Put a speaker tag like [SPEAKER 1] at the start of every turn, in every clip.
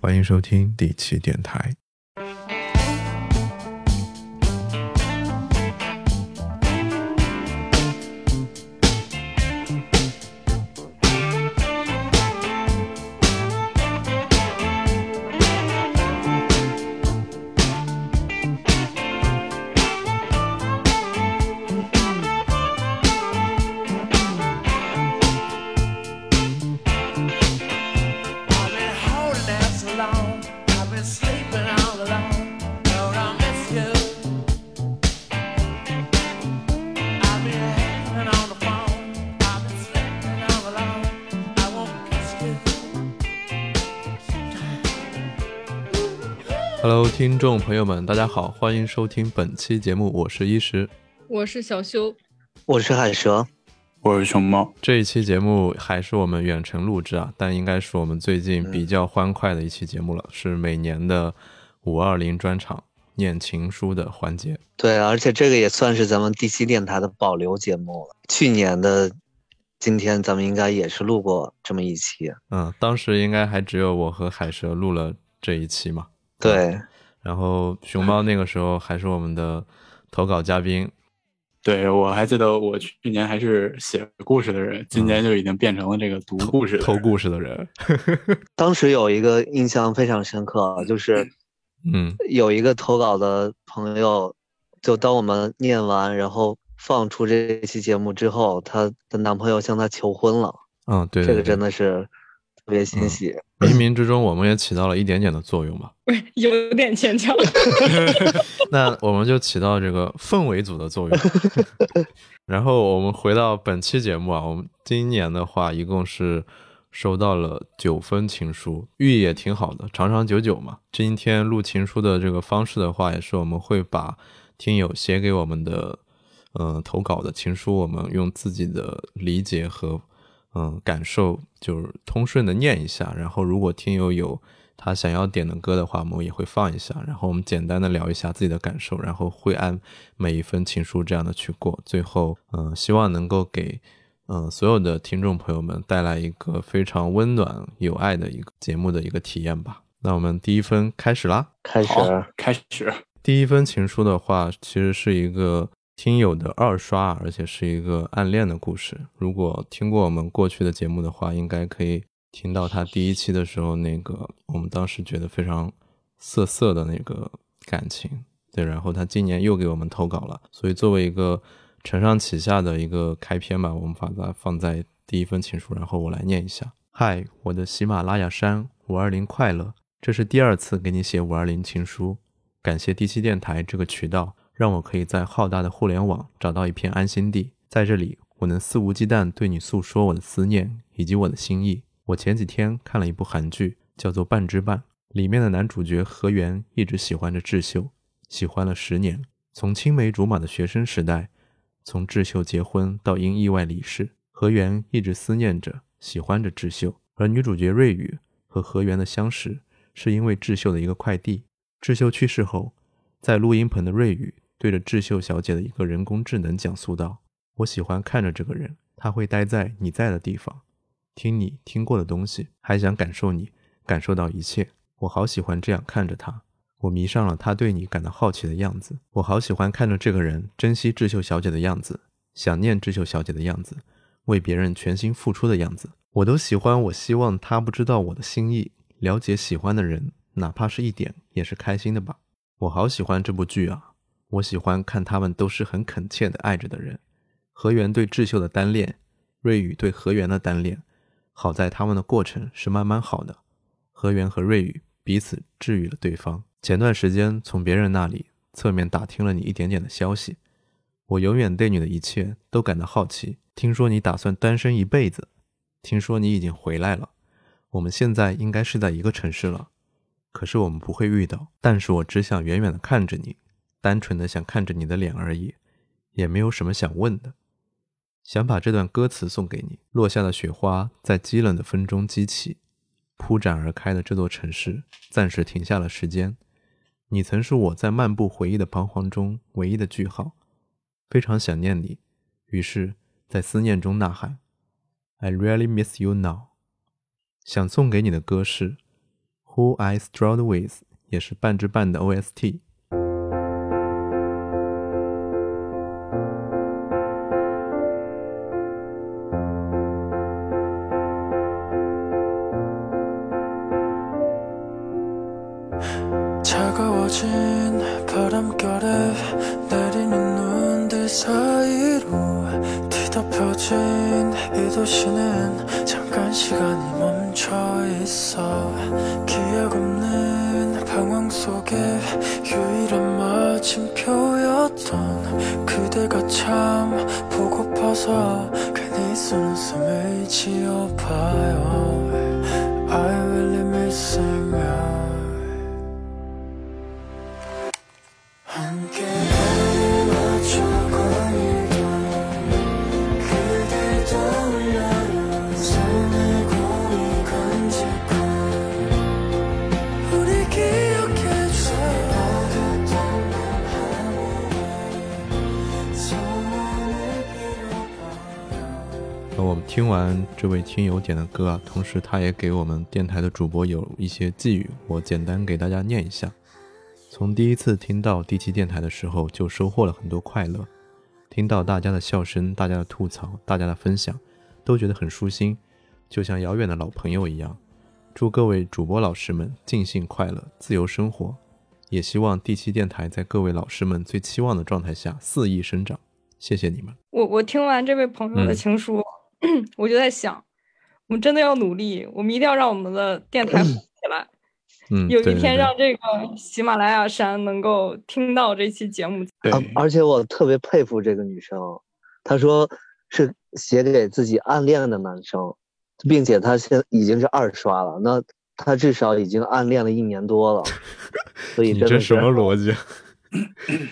[SPEAKER 1] 欢迎收听第七电台。听众朋友们，大家好，欢迎收听本期节目，我是一石。
[SPEAKER 2] 我是小修，
[SPEAKER 3] 我是海蛇，
[SPEAKER 4] 我是熊猫，
[SPEAKER 1] 这一期节目还是我们远程录制啊，但应该是我们最近比较欢快的一期节目了，是每年的五二零专场念情书的环节。
[SPEAKER 3] 对，而且这个也算是咱们第七电台的保留节目了。去年的今天，咱们应该也是录过这么一期。
[SPEAKER 1] 嗯，当时应该还只有我和海蛇录了这一期嘛。
[SPEAKER 3] 对，
[SPEAKER 1] 然后熊猫那个时候还是我们的投稿嘉宾，
[SPEAKER 4] 对我还记得我去年还是写故事的人，今年就已经变成了这个读故事
[SPEAKER 1] 偷故事的人。
[SPEAKER 3] 当时有一个印象非常深刻，就是
[SPEAKER 1] 嗯
[SPEAKER 3] 有一个投稿的朋友，就当我们念完，然后放出这期节目之后，她的男朋友向她求婚了，
[SPEAKER 1] 嗯，对
[SPEAKER 3] 这个真的是特别欣喜。
[SPEAKER 1] 冥冥之中我们也起到了一点点的作用嘛。
[SPEAKER 2] 不是有点牵强。
[SPEAKER 1] 那我们就起到这个氛围组的作用。然后我们回到本期节目啊，我们今年的话一共是收到了九封情书，寓意也挺好的，长长久久嘛。今天录情书的这个方式的话，也是我们会把听友写给我们的，嗯、投稿的情书，我们用自己的理解和嗯感受，就是通顺的念一下。然后如果听友有他想要点的歌的话，我们也会放一下，然后我们简单的聊一下自己的感受，然后会按每一封情书这样的去过，最后，嗯、希望能够给，嗯、所有的听众朋友们带来一个非常温暖有爱的一个节目的一个体验吧。那我们第一分开始啦。
[SPEAKER 3] 开始，
[SPEAKER 4] 开始。
[SPEAKER 1] 第一封情书的话，其实是一个听友的二刷，而且是一个暗恋的故事。如果听过我们过去的节目的话，应该可以听到他第一期的时候那个我们当时觉得非常涩涩的那个感情。对，然后他今年又给我们投稿了，所以作为一个承上启下的一个开篇吧，我们把它放在第一封情书，然后我来念一下。嗨，我的喜马拉雅山五二零快乐，这是第二次给你写五二零情书。感谢第七电台这个渠道，让我可以在浩大的互联网找到一片安心地，在这里我能肆无忌惮对你诉说我的思念以及我的心意。我前几天看了一部韩剧，叫做《半之半》，里面的男主角河源一直喜欢着智秀，喜欢了十年，从青梅竹马的学生时代，从智秀结婚到因意外离世，河源一直思念着、喜欢着智秀。而女主角瑞宇和河源的相识，是因为智秀的一个快递。智秀去世后，在录音棚的瑞宇对着智秀小姐的一个人工智能讲述道：“我喜欢看着这个人，他会待在你在的地方，听你听过的东西，还想感受你感受到一切。我好喜欢这样看着他，我迷上了他对你感到好奇的样子。我好喜欢看着这个人珍惜智秀小姐的样子，想念智秀小姐的样子，为别人全心付出的样子。我都喜欢。我希望他不知道我的心意，了解喜欢的人，哪怕是一点，也是开心的吧。我好喜欢这部剧啊！我喜欢看他们都是很恳切的爱着的人。河源对智秀的单恋，瑞宇对河源的单恋，好在他们的过程是慢慢好的。河源和瑞宇彼此治愈了对方。前段时间从别人那里侧面打听了你一点点的消息，我永远对你的一切都感到好奇。听说你打算单身一辈子，听说你已经回来了，我们现在应该是在一个城市了。可是我们不会遇到，但是我只想远远的看着你，单纯的想看着你的脸而已，也没有什么想问的。想把这段歌词送给你。落下的雪花在激冷的风中激起，铺展而开的这座城市暂时停下了时间。你曾是我在漫步回忆的彷徨中唯一的句号，非常想念你，于是，在思念中呐喊：“I really miss you now。”想送给你的歌是《Who I Strolled With》，也是半之半的 OST。听完这位听友点的歌啊，同时他也给我们电台的主播有一些寄语，我简单给大家念一下。从第一次听到第七电台的时候，就收获了很多快乐，听到大家的笑声、大家的吐槽、大家的分享，都觉得很舒心，就像遥远的老朋友一样。祝各位主播老师们尽兴快乐，自由生活，也希望第七电台在各位老师们最期望的状态下肆意生长。谢谢你们。
[SPEAKER 2] 我我听完这位朋友的
[SPEAKER 1] 嗯
[SPEAKER 2] 情书，我就在想，我们真的要努力，我们一定要让我们的电台火起来。
[SPEAKER 1] 嗯，
[SPEAKER 2] 有一天让这个喜马拉雅山能够听到这期节目，
[SPEAKER 4] 对
[SPEAKER 3] 啊，而且我特别佩服这个女生，她说是写给自己暗恋的男生，并且她现在已经是二刷了，那她至少已经暗恋了一年多了，所以
[SPEAKER 1] 你
[SPEAKER 3] 真的是
[SPEAKER 1] 这什么逻辑？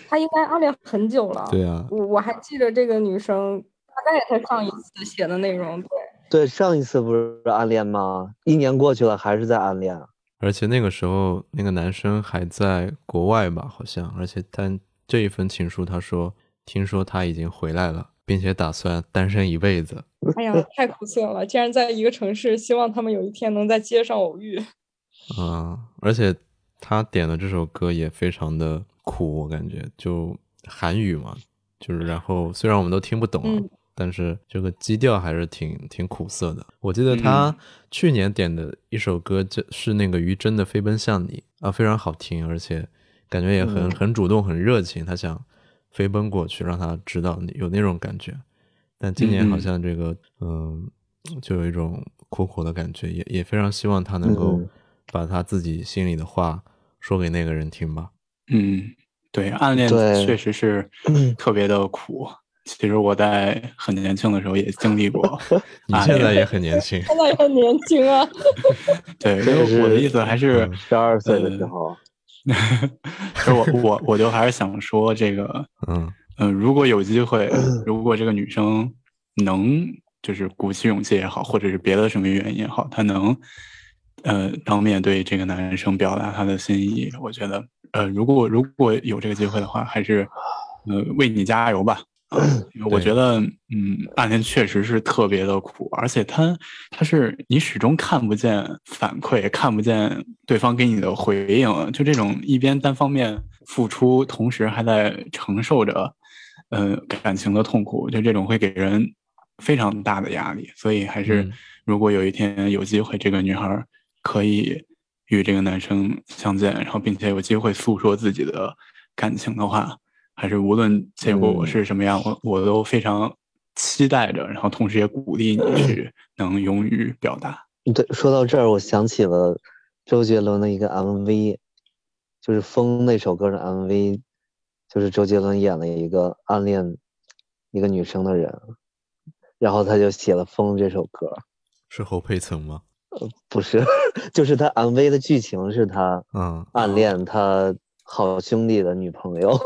[SPEAKER 2] 他应该暗恋很久了。
[SPEAKER 1] 对啊，
[SPEAKER 2] 我我还记得这个女生大概她上一次写的内容，对，
[SPEAKER 3] 对上一次不是暗恋吗？一年过去了还是在暗恋，
[SPEAKER 1] 而且那个时候那个男生还在国外吧，好像，而且但这一封情书他说，听说他已经回来了，并且打算单身一辈子。
[SPEAKER 2] 哎呀，太苦涩了！竟然在一个城市，希望他们有一天能在街上偶遇。
[SPEAKER 1] 啊、而且他点的这首歌也非常的苦，我感觉就韩语嘛，就是然后虽然我们都听不懂啊，
[SPEAKER 2] 嗯
[SPEAKER 1] 但是这个基调还是挺挺苦涩的。我记得他
[SPEAKER 4] 嗯
[SPEAKER 1] 去年点的一首歌，就是那个于真的《飞奔向你》啊，非常好听，而且感觉也很
[SPEAKER 3] 嗯
[SPEAKER 1] 很主动、很热情，他想飞奔过去，让他知道有那种感觉。但今年好
[SPEAKER 4] 嗯
[SPEAKER 1] 像这个嗯，就有一种苦苦的感觉，也也非常希望他能够
[SPEAKER 3] 嗯
[SPEAKER 1] 把他自己心里的话说给那个人听吧。
[SPEAKER 4] 嗯，对，暗恋
[SPEAKER 3] 对
[SPEAKER 4] 确实是特别的苦。其实我在很年轻的时候也经历过
[SPEAKER 1] 你现在也很年轻，
[SPEAKER 2] 现在也很年轻啊，
[SPEAKER 4] 对，
[SPEAKER 3] 真的是
[SPEAKER 4] 因为我的意思还是
[SPEAKER 1] 嗯
[SPEAKER 3] 十二岁的
[SPEAKER 4] 呃
[SPEAKER 3] 时候，
[SPEAKER 4] 其 实我我我就还是想说这个，
[SPEAKER 1] 嗯。
[SPEAKER 4] 嗯、如果有机会，如果这个女生能就是鼓起勇气也好，或者是别的什么原因也好，她能呃当面对这个男生表达她的心意，我觉得呃如果如果有这个机会的话，还是呃为你加油吧。我觉得，嗯，暗恋确实是特别的苦，而且他他是你始终看不见反馈，看不见对方给你的回应，就这种一边单方面付出，同时还在承受着，呃，感情的痛苦，就这种会给人非常大的压力。所以还是
[SPEAKER 1] 嗯，
[SPEAKER 4] 如果有一天有机会，这个女孩儿可以与这个男生相见，然后并且有机会诉说自己的感情的话，还是无论结果
[SPEAKER 3] 我
[SPEAKER 4] 是什么样，我我都非常期待着，然后同时也鼓励你去 能勇于表达。
[SPEAKER 3] 对，说到这儿，我想起了周杰伦的一个 MV，就是《风》那首歌的 MV，就是周杰伦演了一个暗恋一个女生的人，然后他就写了《风》这首歌，
[SPEAKER 1] 是侯佩岑吗？
[SPEAKER 3] 呃不是，就是他 MV 的剧情是他
[SPEAKER 1] 嗯，
[SPEAKER 3] 暗恋他好兄弟的女朋友，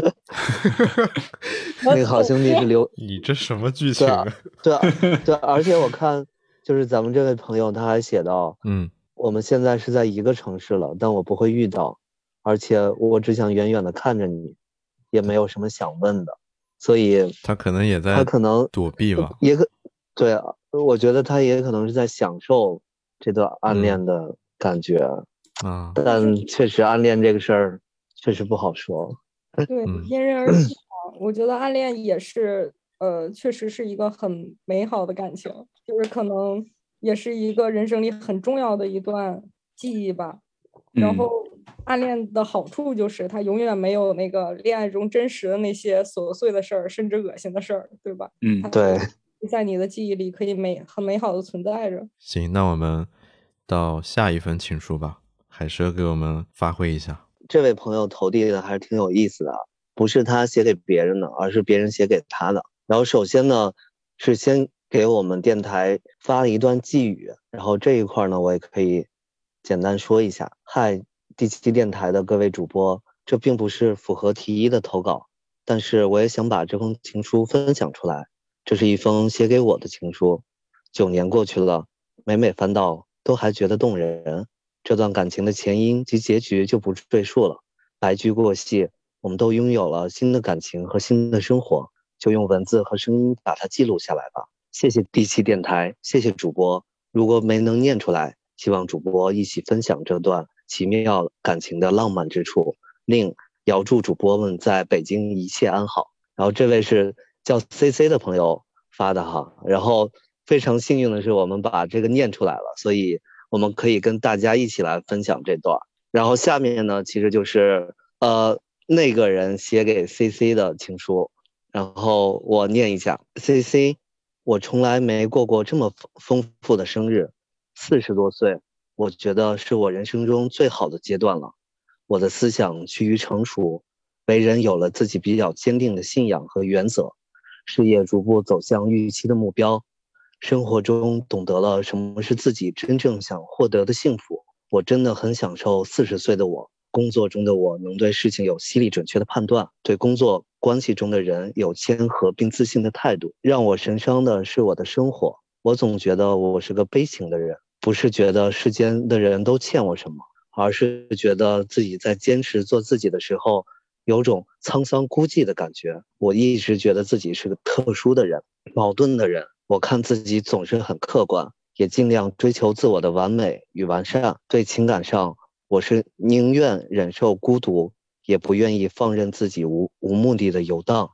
[SPEAKER 3] 那个好兄弟是刘，
[SPEAKER 1] 你这什么剧情
[SPEAKER 3] 对啊，对啊，对啊，而且我看就是咱们这位朋友他还写到，
[SPEAKER 1] 嗯
[SPEAKER 3] 我们现在是在一个城市了，但我不会遇到，而且我只想远远的看着你，也没有什么想问的，所以
[SPEAKER 1] 他可能也在
[SPEAKER 3] 他可能
[SPEAKER 1] 躲避吧。
[SPEAKER 3] 也可对啊，我觉得他也可能是在享受这段暗
[SPEAKER 1] 嗯
[SPEAKER 3] 恋的感觉。
[SPEAKER 1] 啊，
[SPEAKER 3] 但确实暗恋这个事儿确实不好说。
[SPEAKER 2] 对，
[SPEAKER 1] 嗯
[SPEAKER 2] 因人而异嘛。我觉得暗恋也是，呃，确实是一个很美好的感情，就是可能也是一个人生里很重要的一段记忆吧。然
[SPEAKER 4] 嗯
[SPEAKER 2] 后，暗恋的好处就是它永远没有那个恋爱中真实的那些琐碎的事儿，甚至恶心的事儿，对吧？
[SPEAKER 4] 嗯
[SPEAKER 2] 它
[SPEAKER 3] 对，
[SPEAKER 2] 在你的记忆里可以美很美好的存在着。
[SPEAKER 1] 行，那我们到下一份情书吧，海蛇给我们发挥一下。
[SPEAKER 3] 这位朋友投递的还是挺有意思的，不是他写给别人的，而是别人写给他的。然后首先呢，是先给我们电台发了一段寄语，然后这一块呢，我也可以简单说一下。嗨，第七电台的各位主播，这并不是符合题一的投稿，但是我也想把这封情书分享出来。这是一封写给我的情书，九年过去了，每每翻到都还觉得动人。这段感情的前因及结局就不赘述了，白驹过隙，我们都拥有了新的感情和新的生活，就用文字和声音把它记录下来吧。谢谢第七电台，谢谢主播。如果没能念出来，希望主播一起分享这段奇妙感情的浪漫之处。另遥祝主播们在北京一切安好。然后这位是叫 C C 的朋友发的哈，然后非常幸运的是我们把这个念出来了，所以我们可以跟大家一起来分享这段。然后下面呢，其实就是呃那个人写给 C C 的情书，然后我念一下 C C，我从来没过过这么丰丰富的生日，四十多岁，我觉得是我人生中最好的阶段了。我的思想趋于成熟，为人有了自己比较坚定的信仰和原则，事业逐步走向预期的目标，生活中懂得了什么是自己真正想获得的幸福。我真的很享受四十岁的我，工作中的我能对事情有犀利准确的判断，对工作关系中的人有谦和并自信的态度。让我神伤的是我的生活，我总觉得我是个悲情的人，不是觉得世间的人都欠我什么。而是觉得自己在坚持做自己的时候，有种沧桑孤寂的感觉。我一直觉得自己是个特殊的人，矛盾的人。我看自己总是很客观，也尽量追求自我的完美与完善。对情感上，我是宁愿忍受孤独，也不愿意放任自己无无目的的游荡。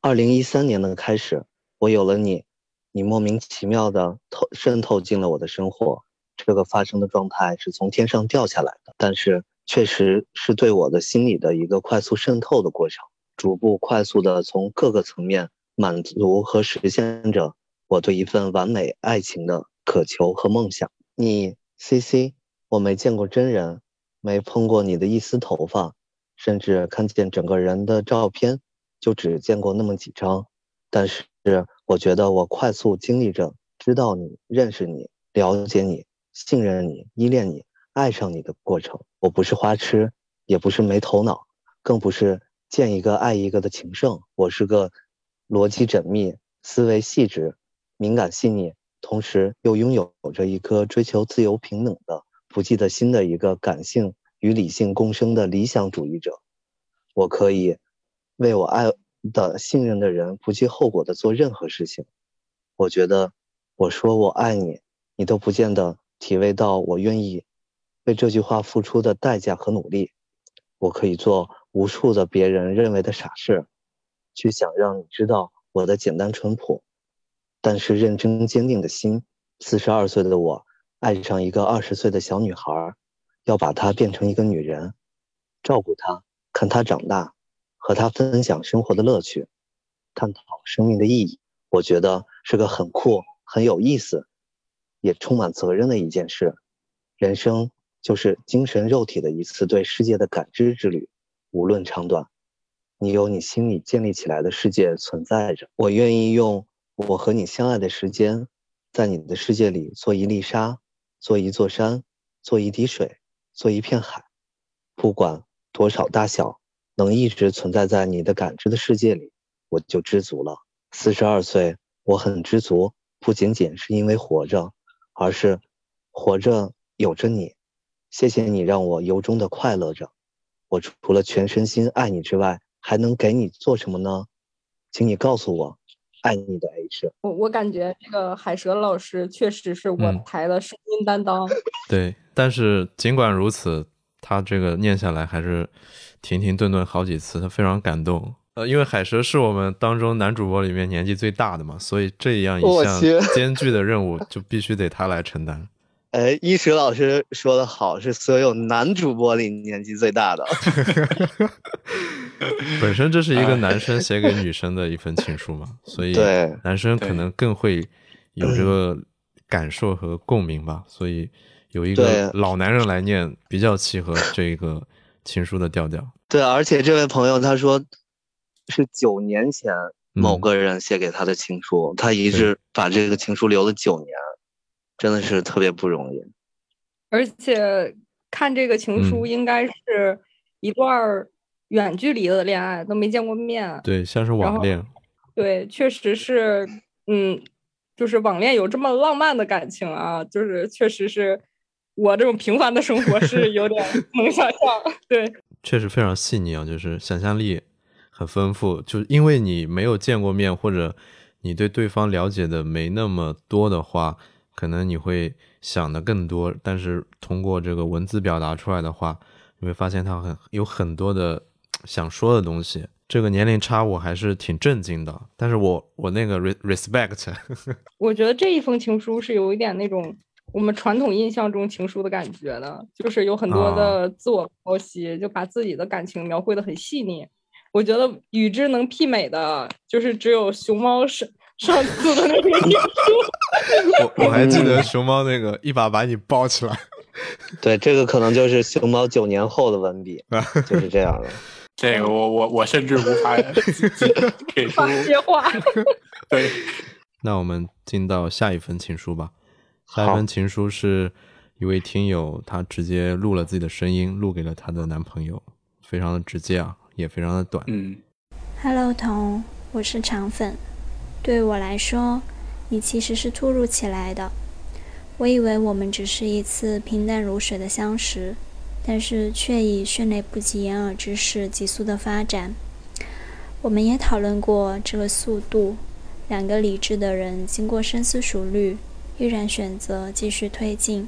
[SPEAKER 3] 二零一三年的开始，我有了你，你莫名其妙的透渗透进了我的生活。这个发生的状态是从天上掉下来的，但是确实是对我的心理的一个快速渗透的过程，逐步快速的从各个层面满足和实现着我对一份完美爱情的渴求和梦想。你 C C，我没见过真人，没碰过你的一丝头发，甚至看见整个人的照片，就只见过那么几张。但是我觉得我快速经历着知道你、认识你、了解你。信任你、依恋你、爱上你的过程，我不是花痴，也不是没头脑，更不是见一个爱一个的情圣。我是个逻辑缜密、思维细致、敏感细腻，同时又拥有着一颗追求自由平等的、不计得心的一个感性与理性共生的理想主义者。我可以为我爱的、信任的人不计后果的做任何事情。我觉得我说我爱你，你都不见得。体味到我愿意为这句话付出的代价和努力，我可以做无数的别人认为的傻事，去想让你知道我的简单淳朴，但是认真坚定的心。四十二岁的我爱上一个二十岁的小女孩，要把她变成一个女人，照顾她，看她长大，和她分享生活的乐趣，探讨生命的意义。我觉得是个很酷、很有意思。也充满责任的一件事，人生就是精神肉体的一次对世界的感知之旅，无论长短，你有你心里建立起来的世界存在着。我愿意用我和你相爱的时间，在你的世界里做一粒沙，做一座山，做一滴水，做一片海，不管多少大小，能一直存在在你的感知的世界里，我就知足了。四十二岁，我很知足，不仅仅是因为活着。而是活着有着你，谢谢你让我由衷的快乐着。我除了全身心爱你之外，还能给你做什么呢？请你告诉我，爱你的 H。
[SPEAKER 2] 我我感觉这个海蛇老师确实是我
[SPEAKER 1] 嗯
[SPEAKER 2] 台的声音担当。
[SPEAKER 1] 对，但是尽管如此，他这个念下来还是停停顿顿好几次，他非常感动。呃，因为海蛇是我们当中男主播里面年纪最大的嘛，所以这样一项艰巨 的任务就必须得他来承担。
[SPEAKER 3] 哎，一石老师说的好，是所有男主播里年纪最大的。
[SPEAKER 1] 本身这是一个男生写给女生的一封情书嘛，所以
[SPEAKER 3] 对。
[SPEAKER 1] 男生可能更会有这个感受和共鸣吧，所以有一个老男人来念比较契合这个情书的调调。
[SPEAKER 3] 对，而且这位朋友他说是九年前某
[SPEAKER 1] 嗯
[SPEAKER 3] 个人写给他的情书，他一直把这个情书留了九年，真的是特别不容易。
[SPEAKER 2] 而且看这个情书，
[SPEAKER 1] 嗯。
[SPEAKER 2] 应该是一段儿远距离的恋爱，都没见过面。
[SPEAKER 1] 对，像是网恋，
[SPEAKER 2] 对，确实是，嗯，就是网恋有这么浪漫的感情啊，就是确实是我这种平凡的生活是有点能想象。对，
[SPEAKER 1] 确实非常细腻啊，就是想象力很丰富。就因为你没有见过面，或者你对对方了解的没那么多的话，可能你会想的更多。但是通过这个文字表达出来的话，你会发现他很有很多的想说的东西。这个年龄差我还是挺震惊的，但是我我那个 re respect，
[SPEAKER 2] 我觉得这一封情书是有一点那种我们传统印象中情书的感觉的，就是有很多
[SPEAKER 1] 啊
[SPEAKER 2] 的自我剖析，就把自己的感情描绘的很细腻。我觉得与之能媲美的，就是只有熊猫上上次的那个情书。
[SPEAKER 1] 我我还记得 熊猫那个一把把你抱起来，
[SPEAKER 3] 对，这个可能就是熊猫九年后的文笔，就是这样的。
[SPEAKER 4] 这个我我我甚至无法 给出
[SPEAKER 2] 发接话，
[SPEAKER 4] 对，
[SPEAKER 1] 那我们进到下一封情书吧。下一
[SPEAKER 3] 好
[SPEAKER 1] 封情书是一位听友，他直接录了自己的声音，录给了她的男朋友，非常的直接啊，也非常的短。
[SPEAKER 4] 嗯
[SPEAKER 5] Hello，彤，我是肠粉。对我来说，你其实是突如其来的。我以为我们只是一次平淡如水的相识，但是却以迅雷不及掩耳之势急速的发展。我们也讨论过这个速度，两个理智的人经过深思熟虑，依然选择继续推进。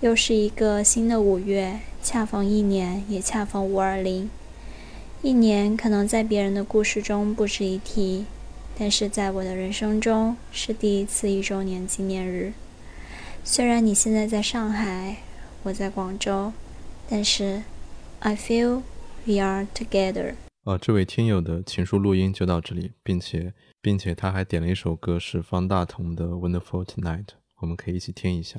[SPEAKER 5] 又是一个新的五月，恰逢一年，也恰逢五二零。一年可能在别人的故事中不值一提，但是在我的人生中是第一次一周年纪念日。虽然你现在在上海，我在广州，但是 I feel we are together。
[SPEAKER 1] 呃，这位听友的情书录音就到这里，并且并且他还点了一首歌是方大同的《Wonderful Tonight》，我们可以一起听一下。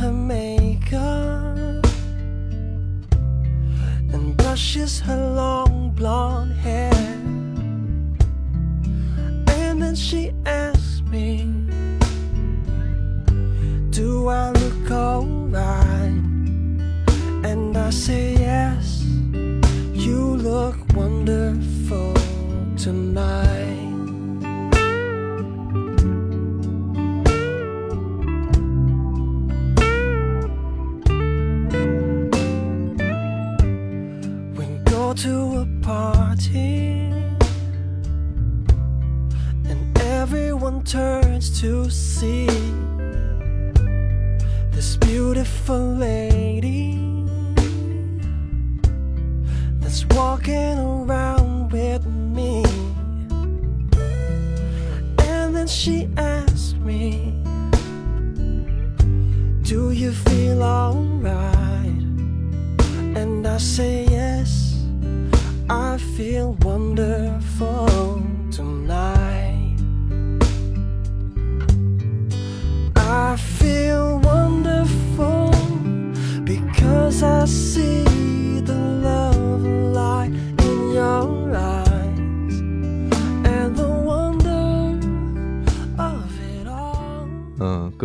[SPEAKER 6] Her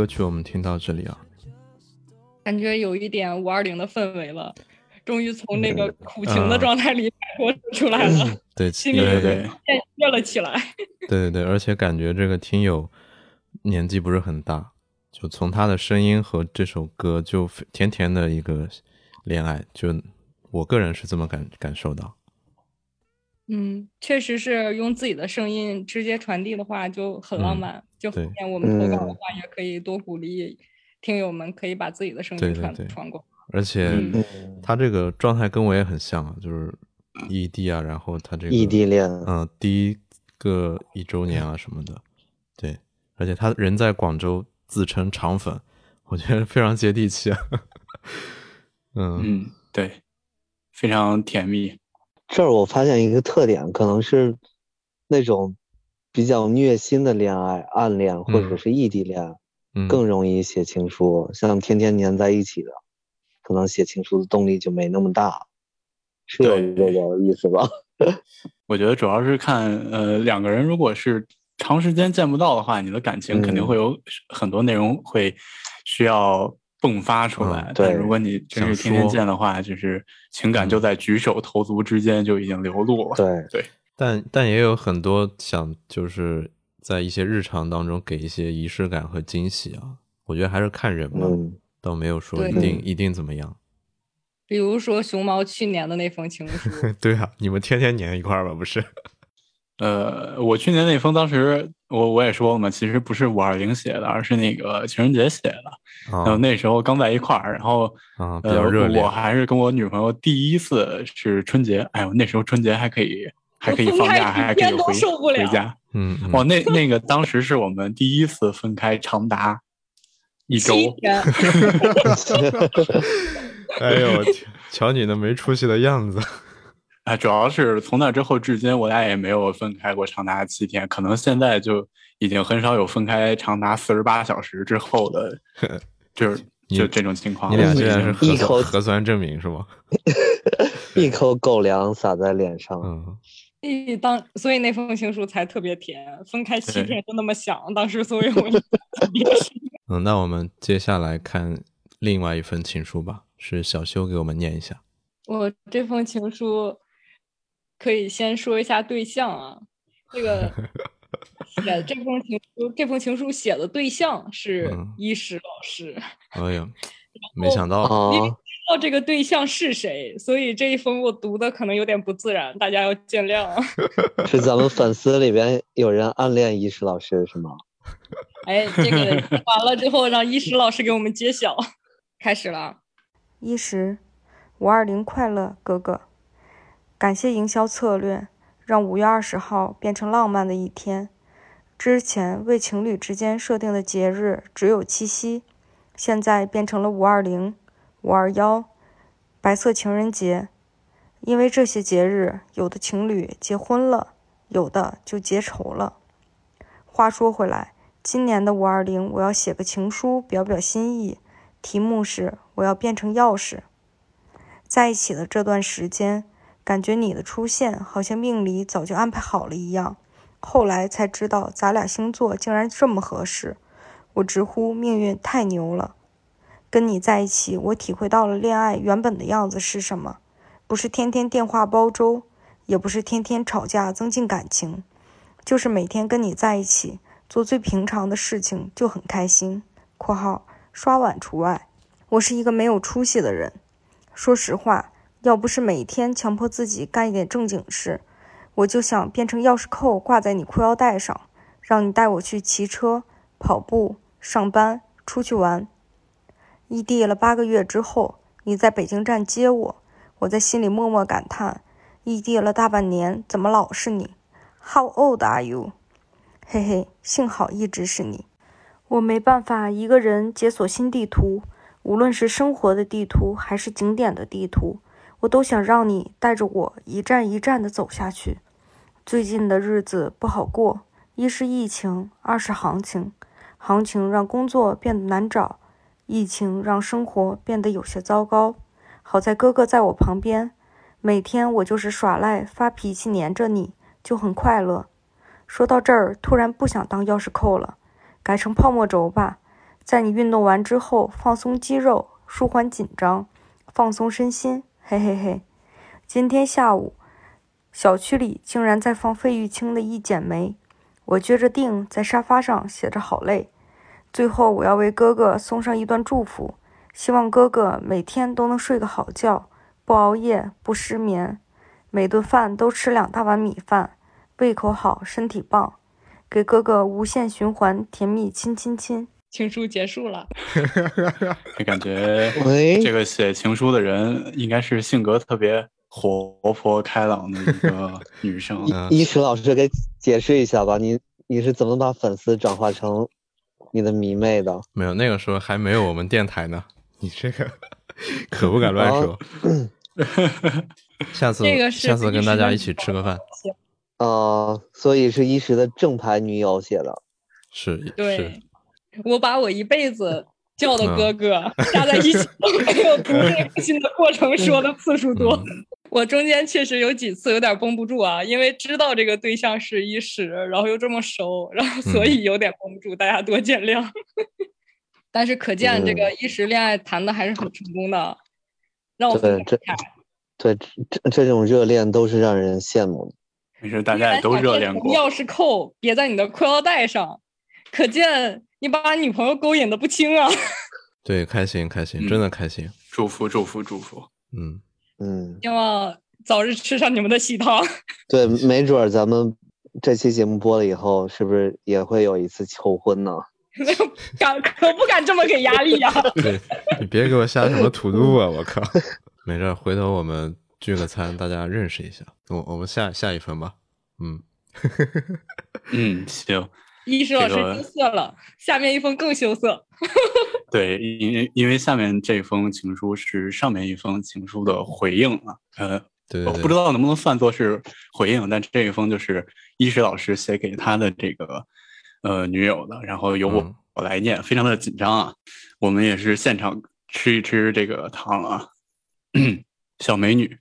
[SPEAKER 1] 歌曲我们听到这里啊，
[SPEAKER 2] 感觉有一点五二零的氛围了，终于从那个苦情的状态里摆脱出来了，
[SPEAKER 1] 对，
[SPEAKER 2] 心里
[SPEAKER 4] 对对
[SPEAKER 2] 渐悦了起来。
[SPEAKER 1] 对对对，而且感觉这个听友年纪不是很大，就从他的声音和这首歌就甜甜的一个恋爱，就我个人是这么感感受到。
[SPEAKER 2] 嗯，确实是用自己的声音直接传递的话就很浪
[SPEAKER 1] 嗯
[SPEAKER 2] 漫。就后
[SPEAKER 1] 对
[SPEAKER 2] 面我们投稿的话，也可以多鼓励听友们可以把自己的声音传传过来。
[SPEAKER 1] 而且他这个状态跟我也很像啊，就是异地啊，然后他这个
[SPEAKER 3] 异地恋，
[SPEAKER 1] 嗯，第一个一周年啊什么的，对，而且他人在广州，自称肠粉，我觉得非常接地气啊。嗯
[SPEAKER 4] 嗯，对，非常甜蜜。
[SPEAKER 3] 这儿我发现一个特点，可能是那种比较虐心的恋爱、暗恋或者
[SPEAKER 1] 嗯
[SPEAKER 3] 是异地恋，
[SPEAKER 1] 嗯，
[SPEAKER 3] 更容易写情书。像天天黏在一起的，可能写情书的动力就没那么大，是这个意思吧？
[SPEAKER 4] 我觉得主要是看，呃，两个人如果是长时间见不到的话，你的感情肯定
[SPEAKER 3] 嗯
[SPEAKER 4] 会有很多内容会需要迸发出来。
[SPEAKER 1] 嗯
[SPEAKER 3] 对
[SPEAKER 4] 如果你真是天天见的话，就是情感就在举手投足之间就已经流露了。
[SPEAKER 3] 对，
[SPEAKER 4] 对，
[SPEAKER 1] 但但也有很多想就是在一些日常当中给一些仪式感和惊喜啊，我觉得还是看人吧，
[SPEAKER 3] 嗯，
[SPEAKER 1] 倒没有说一定一定怎么样。
[SPEAKER 2] 比如说熊猫去年的那封情书，
[SPEAKER 1] 对啊，你们天天粘一块儿吧，不是？
[SPEAKER 4] 呃，我去年那封当时我我也说了嘛，其实不是五二零写的，而是那个情人节写的。然后
[SPEAKER 1] 啊
[SPEAKER 4] 那时候刚在一块儿，然后
[SPEAKER 1] 啊，比
[SPEAKER 4] 呃
[SPEAKER 1] 较热烈
[SPEAKER 4] 我。还是跟我女朋友第一次是春节，哎呦，那时候春节还可以还可以放假，还可以回回家。
[SPEAKER 1] 嗯，嗯
[SPEAKER 4] 哇，那那个当时是我们第一次分开长达一周。
[SPEAKER 1] 哎呦，天瞧你那没出息的样子。
[SPEAKER 4] 啊，主要是从那之后至今，我俩也没有分开过长达七天，可能现在就已经很少有分开长达四十八小时之后的，就是就这种情况
[SPEAKER 1] 你
[SPEAKER 4] 了。
[SPEAKER 1] 俩竟然是核
[SPEAKER 3] 一口
[SPEAKER 1] 酸核酸证明是吗？
[SPEAKER 3] 一口狗粮撒在脸上，
[SPEAKER 1] 嗯，
[SPEAKER 2] 一当所以那封情书才特别甜，分开七天就那么想，当时所以我就特别
[SPEAKER 1] 嗯，那我们接下来看另外一份情书吧，是小修给我们念一下。
[SPEAKER 2] 我这封情书可以先说一下对象啊，这个写这封情书，这封情书写的对象是
[SPEAKER 1] 嗯。
[SPEAKER 2] 医师老师，
[SPEAKER 1] 哎呀，没想到，
[SPEAKER 3] 啊
[SPEAKER 2] 道这个对象是谁，所以这一封我读的可能有点不自然，大家要见谅啊。
[SPEAKER 3] 是咱们粉丝里边有人暗恋医师老师是吗？
[SPEAKER 2] 哎，这个完了之后，让医师老师给我们揭晓。开始了啊，
[SPEAKER 7] 一十五二零快乐，哥哥。感谢营销策略，让五月二十号变成浪漫的一天。之前为情侣之间设定的节日只有七夕，现在变成了五二零、五二幺、白色情人节。因为这些节日，有的情侣结婚了，有的就结仇了。话说回来，今年的五二零，我要写个情书表表心意，题目是“我要变成钥匙”。在一起的这段时间，感觉你的出现好像命里早就安排好了一样。后来才知道，咱俩星座竟然这么合适，我直呼命运太牛了。跟你在一起，我体会到了恋爱原本的样子是什么，不是天天电话煲粥，也不是天天吵架增进感情，就是每天跟你在一起，做最平常的事情就很开心。（括号刷碗除外）我是一个没有出息的人。说实话，要不是每天强迫自己干一点正经事，我就想变成钥匙扣挂在你裤腰带上，让你带我去骑车、跑步、上班、出去玩。异地了八个月之后，你在北京站接我，我在心里默默感叹：异地了大半年，怎么老是你？How old are you？嘿嘿，幸好一直是你。我没办法一个人解锁新地图，无论是生活的地图还是景点的地图，我都想让你带着我一站一站的走下去。最近的日子不好过，一是疫情，二是行情。行情让工作变得难找，疫情让生活变得有些糟糕。好在哥哥在我旁边，每天我就是耍赖、发脾气，黏着你就很快乐。说到这儿，突然不想当钥匙扣了，改成泡沫轴吧，在你运动完之后放松肌肉，舒缓紧张，放松身心，嘿嘿嘿。今天下午，小区里竟然在放费玉清的《一剪梅》，我撅着腚在沙发上写着好累。最后，我要为哥哥送上一段祝福，希望哥哥每天都能睡个好觉，不熬夜，不失眠，每顿饭都吃两大碗米饭，胃口好，身体棒。给哥哥无限循环甜蜜亲亲亲。
[SPEAKER 2] 情书结束了，
[SPEAKER 4] 就 感觉
[SPEAKER 3] 喂
[SPEAKER 4] 这个写情书的人应该是性格特别活泼开朗的一个女生。
[SPEAKER 1] 嗯
[SPEAKER 3] 一石老师给解释一下吧，你你是怎么把粉丝转化成你的迷妹的？
[SPEAKER 1] 没有，那个时候还没有我们电台呢。你这个可不敢乱说。下次
[SPEAKER 2] 这个
[SPEAKER 1] 下次跟大家一起吃个饭。
[SPEAKER 3] 呃，所以是一时的正牌女友写的。
[SPEAKER 1] 是是
[SPEAKER 2] 对，我把我一辈子叫的
[SPEAKER 1] 嗯
[SPEAKER 2] 哥哥 加在一起都没有读这封信的过程说的次数多。
[SPEAKER 1] 嗯
[SPEAKER 2] 我中间确实有几次有点绷不住啊，因为知道这个对象是一时，然后又这么熟，然后所以有点绷不住，大家多见谅。但是可见这个一时恋爱谈的还是很成功的，让我很
[SPEAKER 3] 对这。对，这这这种热恋都是让人羡慕的。
[SPEAKER 4] 没事，大家也都热恋过。
[SPEAKER 2] 钥匙扣别在你的裤腰带上，可见你把女朋友勾引的不轻啊！
[SPEAKER 1] 对，开心开心，
[SPEAKER 4] 嗯
[SPEAKER 1] 真的开心。
[SPEAKER 4] 祝福祝福祝福！
[SPEAKER 1] 嗯，
[SPEAKER 3] 嗯，
[SPEAKER 2] 希望早日吃上你们的喜糖。
[SPEAKER 3] 对，没准儿咱们这期节目播了以后，是不是也会有一次求婚呢？
[SPEAKER 2] 敢可不敢这么给压力 呀、
[SPEAKER 1] 对你别给我下什么土度啊！我靠，没事儿，回头我们聚个餐，大家认识一下。我我们下下一份吧。嗯，
[SPEAKER 4] 嗯，行，
[SPEAKER 2] 一师老师
[SPEAKER 4] 这个
[SPEAKER 2] 羞涩了，下面一封更羞涩。
[SPEAKER 4] 对，因为因为下面这封情书是上面一封情书的回应啊，呃，
[SPEAKER 1] 对对对，
[SPEAKER 4] 我不知道能不能算作是回应，但这一封就是一师老师写给他的这个呃女友的，然后由我、
[SPEAKER 1] 嗯
[SPEAKER 4] 我来念，非常的紧张啊。我们也是现场吃一吃这个糖啊。小美女，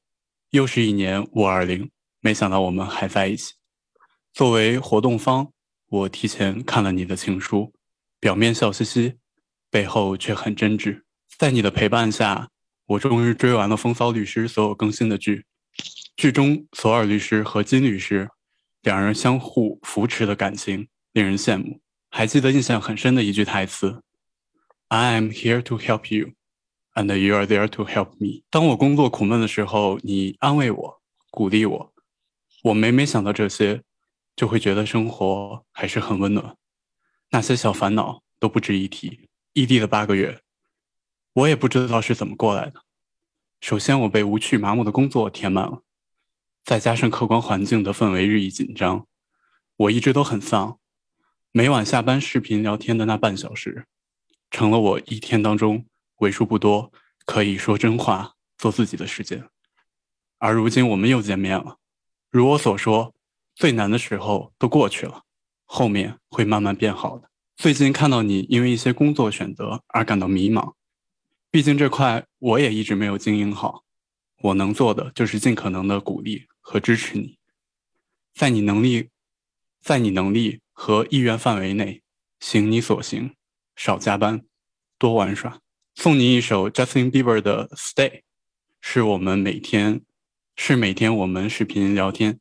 [SPEAKER 4] 又是一年五二零，没想到我们还在一起。作为活动方，我提前看了你的情书，表面笑嘻嘻，背后却很真挚。在你的陪伴下，我终于追完了《风骚律师》所有更新的剧。剧中索尔律师和金律师两人相互扶持的感情令人羡慕。还记得印象很深的一句台词：“I am here to help you, and you are there to help me。”当我工作苦闷的时候，你安慰我，鼓励我。我每每想到这些，就会觉得生活还是很温暖。那些小烦恼都不值一提。异地的八个月，我也不知道是怎么过来的。首先，我被无趣麻木的工作填满了，再加上客观环境的氛围日益紧张，我一直都很丧。每晚下班视频聊天的那半小时，成了我一天当中为数不多可以说真话、做自己的时间。而如今我们又见面了，如我所说，最难的时候都过去了，后面会慢慢变好的。最近看到你因为一些工作选择而感到迷茫，毕竟这块我也一直没有经营好。我能做的就是尽可能的鼓励和支持你，在你能力，在你能力和意愿范围内，行你所行，少加班，多玩耍。送你一首 Justin Bieber 的《Stay》，是我们每天，是每天我们视频聊天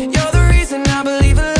[SPEAKER 6] You're the reason I believe in love.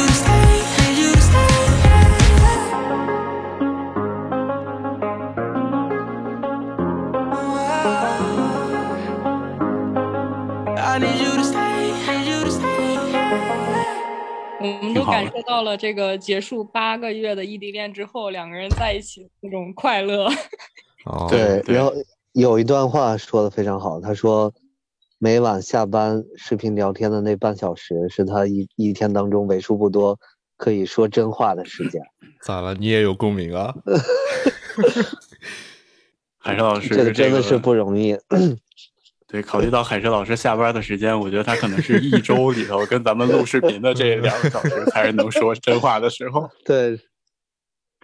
[SPEAKER 2] 我们都感受到了这个结束八个月的异地恋之后，两个人在一起的那种快乐。
[SPEAKER 1] 哦，
[SPEAKER 3] 对，然后有一段话说的非常好，他说每晚下班视频聊天的那半小时，是他一一天当中为数不多可以说真话的时间。
[SPEAKER 1] 咋了？你也有共鸣啊？
[SPEAKER 4] 海蛇老师
[SPEAKER 3] 这个真的是不容易。
[SPEAKER 4] 对，考虑到海蛇老师下班的时间，我觉得他可能是一周里头跟咱们录视频的这两个小时才是能说真话的时候。
[SPEAKER 3] 对，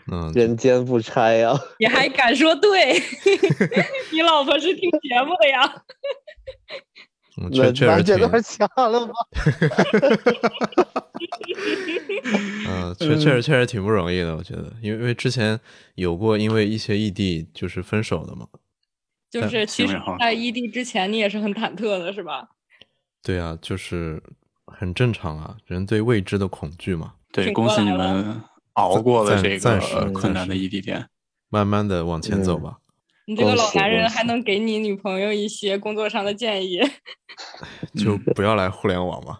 [SPEAKER 1] 嗯，
[SPEAKER 3] 人间不拆呀、
[SPEAKER 2] 你还敢说对？你老婆是听节目的呀？
[SPEAKER 1] 嗯确确实挺
[SPEAKER 3] 那这，段掐了吧？
[SPEAKER 1] 嗯，确确实确实挺不容易的，我觉得，因为因为之前有过因为一些异地就是分手的嘛。
[SPEAKER 2] 就是其实在异地之前，你也是很忐忑的，是吧？
[SPEAKER 1] 对啊，就是很正常啊，人对未知的恐惧嘛，
[SPEAKER 4] 对，恭喜你们熬过了
[SPEAKER 1] 暂
[SPEAKER 4] 这
[SPEAKER 1] 暂时
[SPEAKER 4] 个困难的异地恋。
[SPEAKER 1] 慢慢的往前走
[SPEAKER 3] 嗯
[SPEAKER 1] 吧。
[SPEAKER 2] 你这个老男人还能给你女朋友一些工作上的建议。
[SPEAKER 1] 就不要来互联网嘛。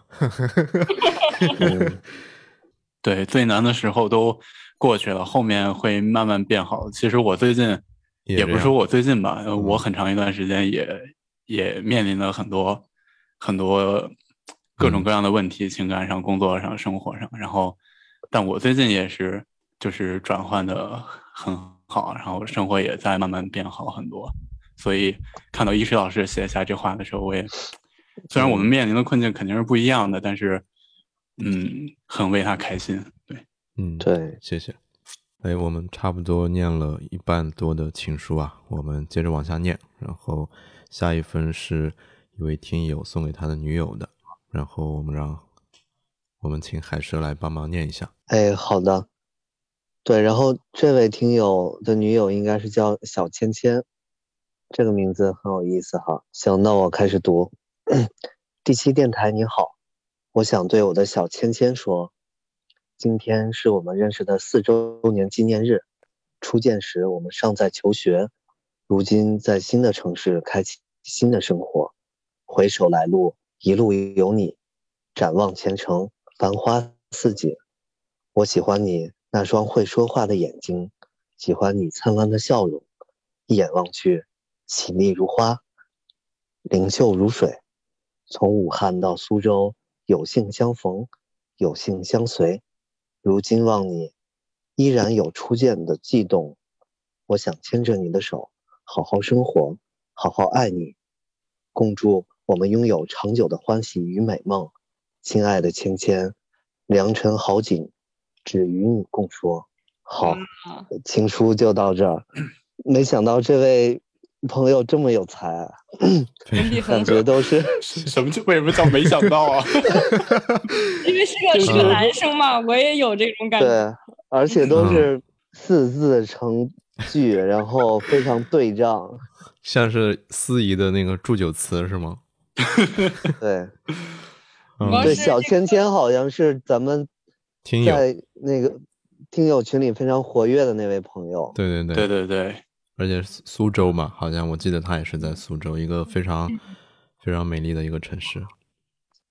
[SPEAKER 3] 嗯，
[SPEAKER 4] 对，最难的时候都过去了，后面会慢慢变好。其实我最近
[SPEAKER 1] 也
[SPEAKER 4] 也不是说我最近吧，呃我
[SPEAKER 1] 嗯
[SPEAKER 4] 很长一段时间也也面临了很多很多各种
[SPEAKER 1] 嗯
[SPEAKER 4] 各样的问题，情感上、工作上、生活上。然后，但我最近也是就是转换的很好，然后生活也在慢慢变好很多。所以看到医师老师写下这话的时候，我也虽然我们面临的困境肯定是不一样的，但是嗯，很为他开心。对，
[SPEAKER 1] 嗯，
[SPEAKER 3] 对，
[SPEAKER 1] 谢谢。哎，我们差不多念了一半多的情书啊，我们接着往下念。然后下一封是一位听友送给他的女友的，然后我们让我们请海蛇来帮忙念一下。
[SPEAKER 3] 哎，好的。对，然后这位听友的女友应该是叫小芊芊，这个名字很有意思哈。行，那我开始读。第七电台你好，我想对我的小芊芊说，今天是我们认识的四周年纪念日。初见时我们尚在求学，如今在新的城市开启新的生活。回首来路，一路有你，展望前程，繁花似锦。我喜欢你那双会说话的眼睛，喜欢你灿烂的笑容，一眼望去，绮丽如花，灵秀如水。从武汉到苏州，有幸相逢，有幸相随。如今望你，依然有初见的悸动。我想牵着你的手，好好生活，好好爱你，共祝我们拥有长久的欢喜与美梦。亲爱的芊芊，良辰好景，只与你共说。好，
[SPEAKER 2] 啊，
[SPEAKER 3] 情书就到这儿。没想到这位朋友这么有才啊，感觉都是
[SPEAKER 4] 什么叫为什么叫没想到啊？
[SPEAKER 2] 因为是个是个男生嘛，我也有这种感觉。
[SPEAKER 3] 对，而且都
[SPEAKER 1] 嗯
[SPEAKER 3] 是四字成句，然后非常对仗。
[SPEAKER 1] 像是司仪的那个祝酒词是吗？
[SPEAKER 3] 对
[SPEAKER 1] 嗯
[SPEAKER 3] 对，小芊芊好像是咱们
[SPEAKER 1] 听友，
[SPEAKER 3] 在那个听友群里非常活跃的那位朋友。
[SPEAKER 1] 对对
[SPEAKER 4] 对对对对，
[SPEAKER 1] 而且苏苏州嘛，好像我记得他也是在苏州，一个非常非常美丽的一个城市。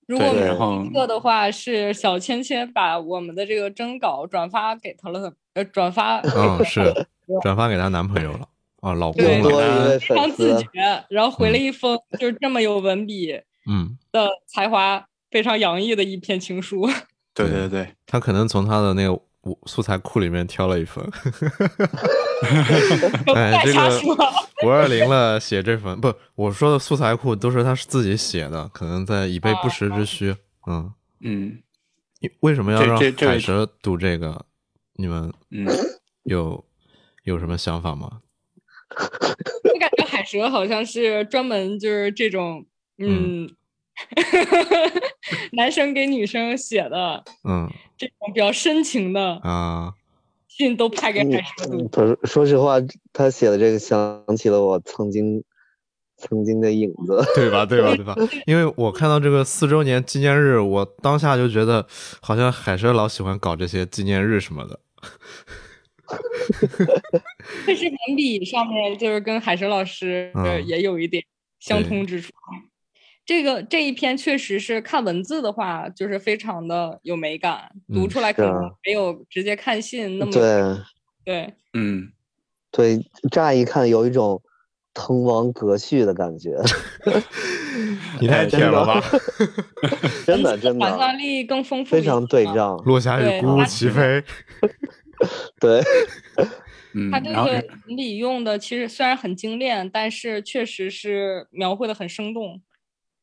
[SPEAKER 2] 如果我们
[SPEAKER 4] 对然后
[SPEAKER 2] 这个的话，是小芊芊把我们的这个征稿转发给他了，呃，转发
[SPEAKER 1] 嗯，是转发给她男朋友了，啊，老公
[SPEAKER 2] 非常自觉，，然后回了一封就是这么有文笔
[SPEAKER 1] 嗯，
[SPEAKER 2] 的才华非常洋溢的一篇情书。
[SPEAKER 4] 对对对，
[SPEAKER 1] 他可能从他的那个素素材库里面挑了一份。哎，
[SPEAKER 2] 太
[SPEAKER 1] 这个五二零了，写这份不，我说的素材库都是他自己写的，可能在以备不时之需。嗯，
[SPEAKER 4] 嗯
[SPEAKER 1] 你为什么要让海蛇读这个？你们
[SPEAKER 4] 嗯，
[SPEAKER 1] 有有什么想法吗？
[SPEAKER 2] 我感觉海蛇好像是专门就是这种，嗯，男生给女生写的
[SPEAKER 1] 嗯
[SPEAKER 2] 这种比较深情的
[SPEAKER 1] 啊，
[SPEAKER 2] 信都派给海蛇读。
[SPEAKER 3] 他说说实话，他写的这个想起了我曾经曾经的影子。
[SPEAKER 1] 对吧？对吧？对吧？因为我看到这个四周年纪念日，我当下就觉得好像海蛇老喜欢搞这些纪念日什么的。
[SPEAKER 2] 确实文笔上面就是跟海蛇老师也有一点相通之处。这个这一篇确实是看文字的话，就是非常的有美感，读
[SPEAKER 1] 嗯
[SPEAKER 2] 出来可能没有直接看信那么
[SPEAKER 3] 对
[SPEAKER 2] 对
[SPEAKER 4] 嗯，
[SPEAKER 3] 对，乍一看有一种滕王阁序的感觉，
[SPEAKER 1] 你太甜了吧！
[SPEAKER 3] 真的真的
[SPEAKER 2] 想象力更丰富
[SPEAKER 3] 非常对仗。
[SPEAKER 1] 落霞与孤鹜齐飞。
[SPEAKER 3] 对，
[SPEAKER 4] 嗯
[SPEAKER 2] 他，这个文笔用的其实虽然很精炼，但是确实是描绘的很生动。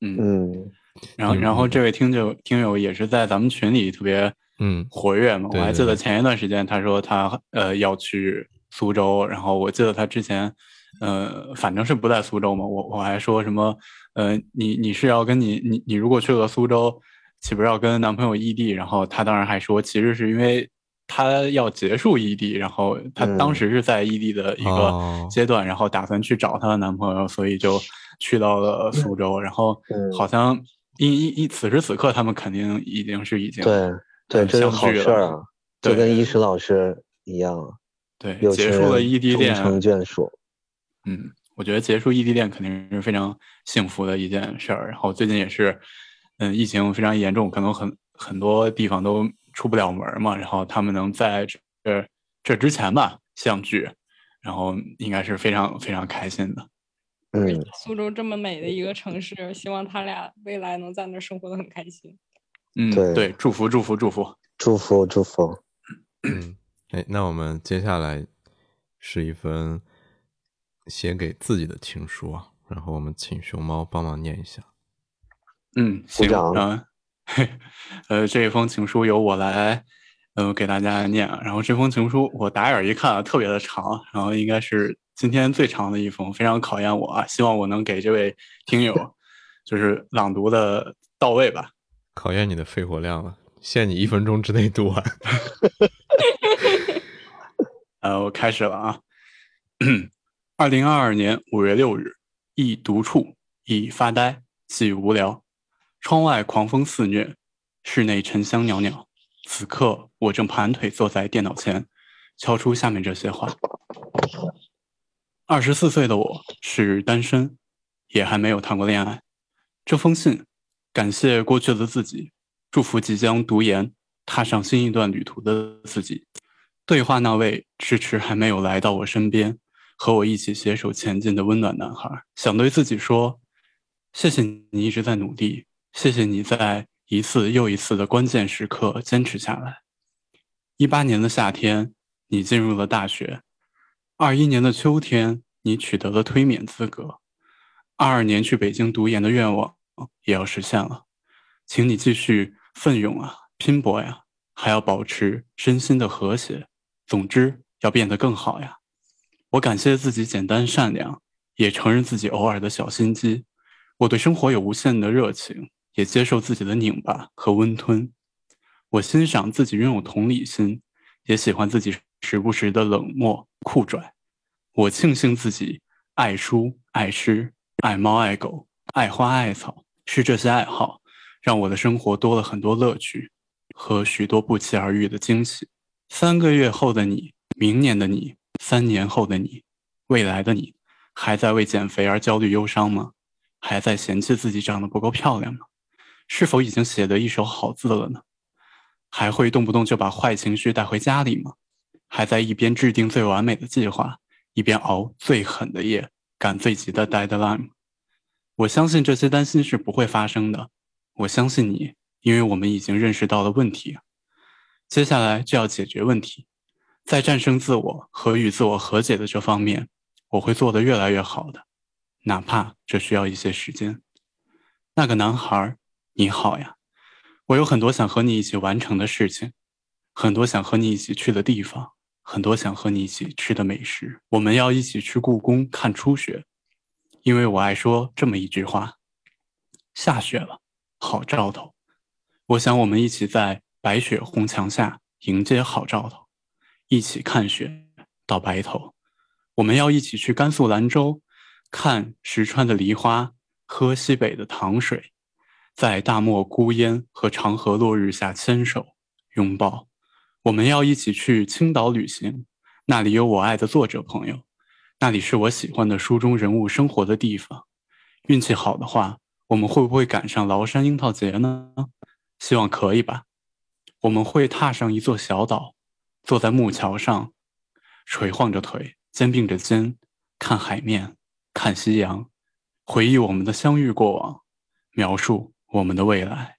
[SPEAKER 4] 嗯，
[SPEAKER 3] 嗯，
[SPEAKER 4] 然后然后
[SPEAKER 1] 嗯。
[SPEAKER 4] 这位听友听友也是在咱们群里特别
[SPEAKER 1] 嗯。
[SPEAKER 4] 活跃嘛，
[SPEAKER 1] 对对
[SPEAKER 4] 我还记得前一段时间他说他呃要去苏州，然后我记得他之前呃反正是不在苏州嘛，我我还说什么呃你你是要跟你你你如果去了苏州，岂不是要跟男朋友异地？然后他当然还说其实是因为。他要结束异地，然后他当
[SPEAKER 3] 嗯。
[SPEAKER 4] 时是在异地的一
[SPEAKER 1] 哦。
[SPEAKER 4] 个阶段，然后打算去找她的男朋友，所以就去到了苏州。然后
[SPEAKER 3] 嗯
[SPEAKER 4] 好像一一一此时此刻，他们肯定已经是已经
[SPEAKER 3] 对对，
[SPEAKER 4] 呃
[SPEAKER 3] 这是好事儿啊，就跟一石老师一样，
[SPEAKER 4] 对
[SPEAKER 3] 有
[SPEAKER 4] 结束了异地恋，
[SPEAKER 3] 终成眷属。
[SPEAKER 4] 嗯，我觉得结束异地恋肯定是非常幸福的一件事儿。然后最近也是，嗯，疫情非常严重，可能很很多地方都出不了门儿嘛。然后他们能在这这之前吧相聚，然后应该是非常非常开心的。
[SPEAKER 3] 嗯，
[SPEAKER 2] 苏州这么美的一个城市，希望他俩未来能在那儿生活的很开心。
[SPEAKER 4] 嗯，
[SPEAKER 3] 对
[SPEAKER 4] 对，祝福祝福祝福。
[SPEAKER 3] 祝福祝福。
[SPEAKER 1] 嗯，哎，那我们接下来是一封写给自己的情书啊，然后我们请熊猫帮忙念一下。
[SPEAKER 4] 嗯，行，
[SPEAKER 3] 掌
[SPEAKER 4] 嗯，嘿，呃，这一封情书由我来，呃，给大家念啊。然后这封情书我打眼一看啊，特别的长，然后应该是今天最长的一封，非常考验我啊。希望我能给这位听友，就是朗读的到位吧。
[SPEAKER 1] 考验你的肺活量了，限你一分钟之内读完。
[SPEAKER 4] 呃，我开始了啊。二零二二年五月六日，一独处，一发呆，既无聊。窗外狂风肆虐，室内沉香袅袅。此刻，我正盘腿坐在电脑前，敲出下面这些话：二十四岁的我是单身，也还没有谈过恋爱。这封信，感谢过去的自己，祝福即将读研、踏上新一段旅途的自己。对话那位迟迟还没有来到我身边，和我一起携手前进的温暖男孩，想对自己说：谢谢你一直在努力，谢谢你在一次又一次的关键时刻坚持下来。一八年的夏天，你进入了大学；二一年的秋天，你取得了推免资格；二二年去北京读研的愿望也要实现了，请你继续奋勇啊，拼搏呀，还要保持身心的和谐。总之，要变得更好呀！我感谢自己简单善良，也承认自己偶尔的小心机。我对生活有无限的热情，也接受自己的拧巴和温吞。我欣赏自己拥有同理心，也喜欢自己时不时的冷漠酷拽。我庆幸自己爱书、爱诗、爱猫、爱狗、爱花、爱草，是这些爱好让我的生活多了很多乐趣和许多不期而遇的惊喜。三个月后的你，明年的你，三年后的你，未来的你，还在为减肥而焦虑忧伤吗？还在嫌弃自己长得不够漂亮吗？是否已经写得一手好字了呢？还会动不动就把坏情绪带回家里吗？还在一边制定最完美的计划，一边熬最狠的夜，赶最急的 deadline？我相信这些担心是不会发生的。我相信你，因为我们已经认识到了问题。接下来就要解决问题，在战胜自我和与自我和解的这方面，我会做得越来越好的，哪怕这需要一些时间。那个男孩，你好呀，我有很多想和你一起完成的事情，很多想和你一起去的地方，很多想和你一起吃的美食。我们要一起去故宫看初雪，因为我爱说这么一句话：下雪了，好兆头，我想我们一起在白雪红墙下迎接好兆头，一起看雪到白头。我们要一起去甘肃兰州，看石川的梨花，喝西北的糖水，在大漠孤烟和长河落日下牵手拥抱。我们要一起去青岛旅行，那里有我爱的作者朋友，那里是我喜欢的书中人物生活的地方。运气好的话，我们会不会赶上崂山樱桃节呢？希望可以吧。我们会踏上一座小岛，坐在木桥上，垂晃着腿，肩并着肩，看海面，看夕阳，回忆我们的相遇过往，描述我们的未来。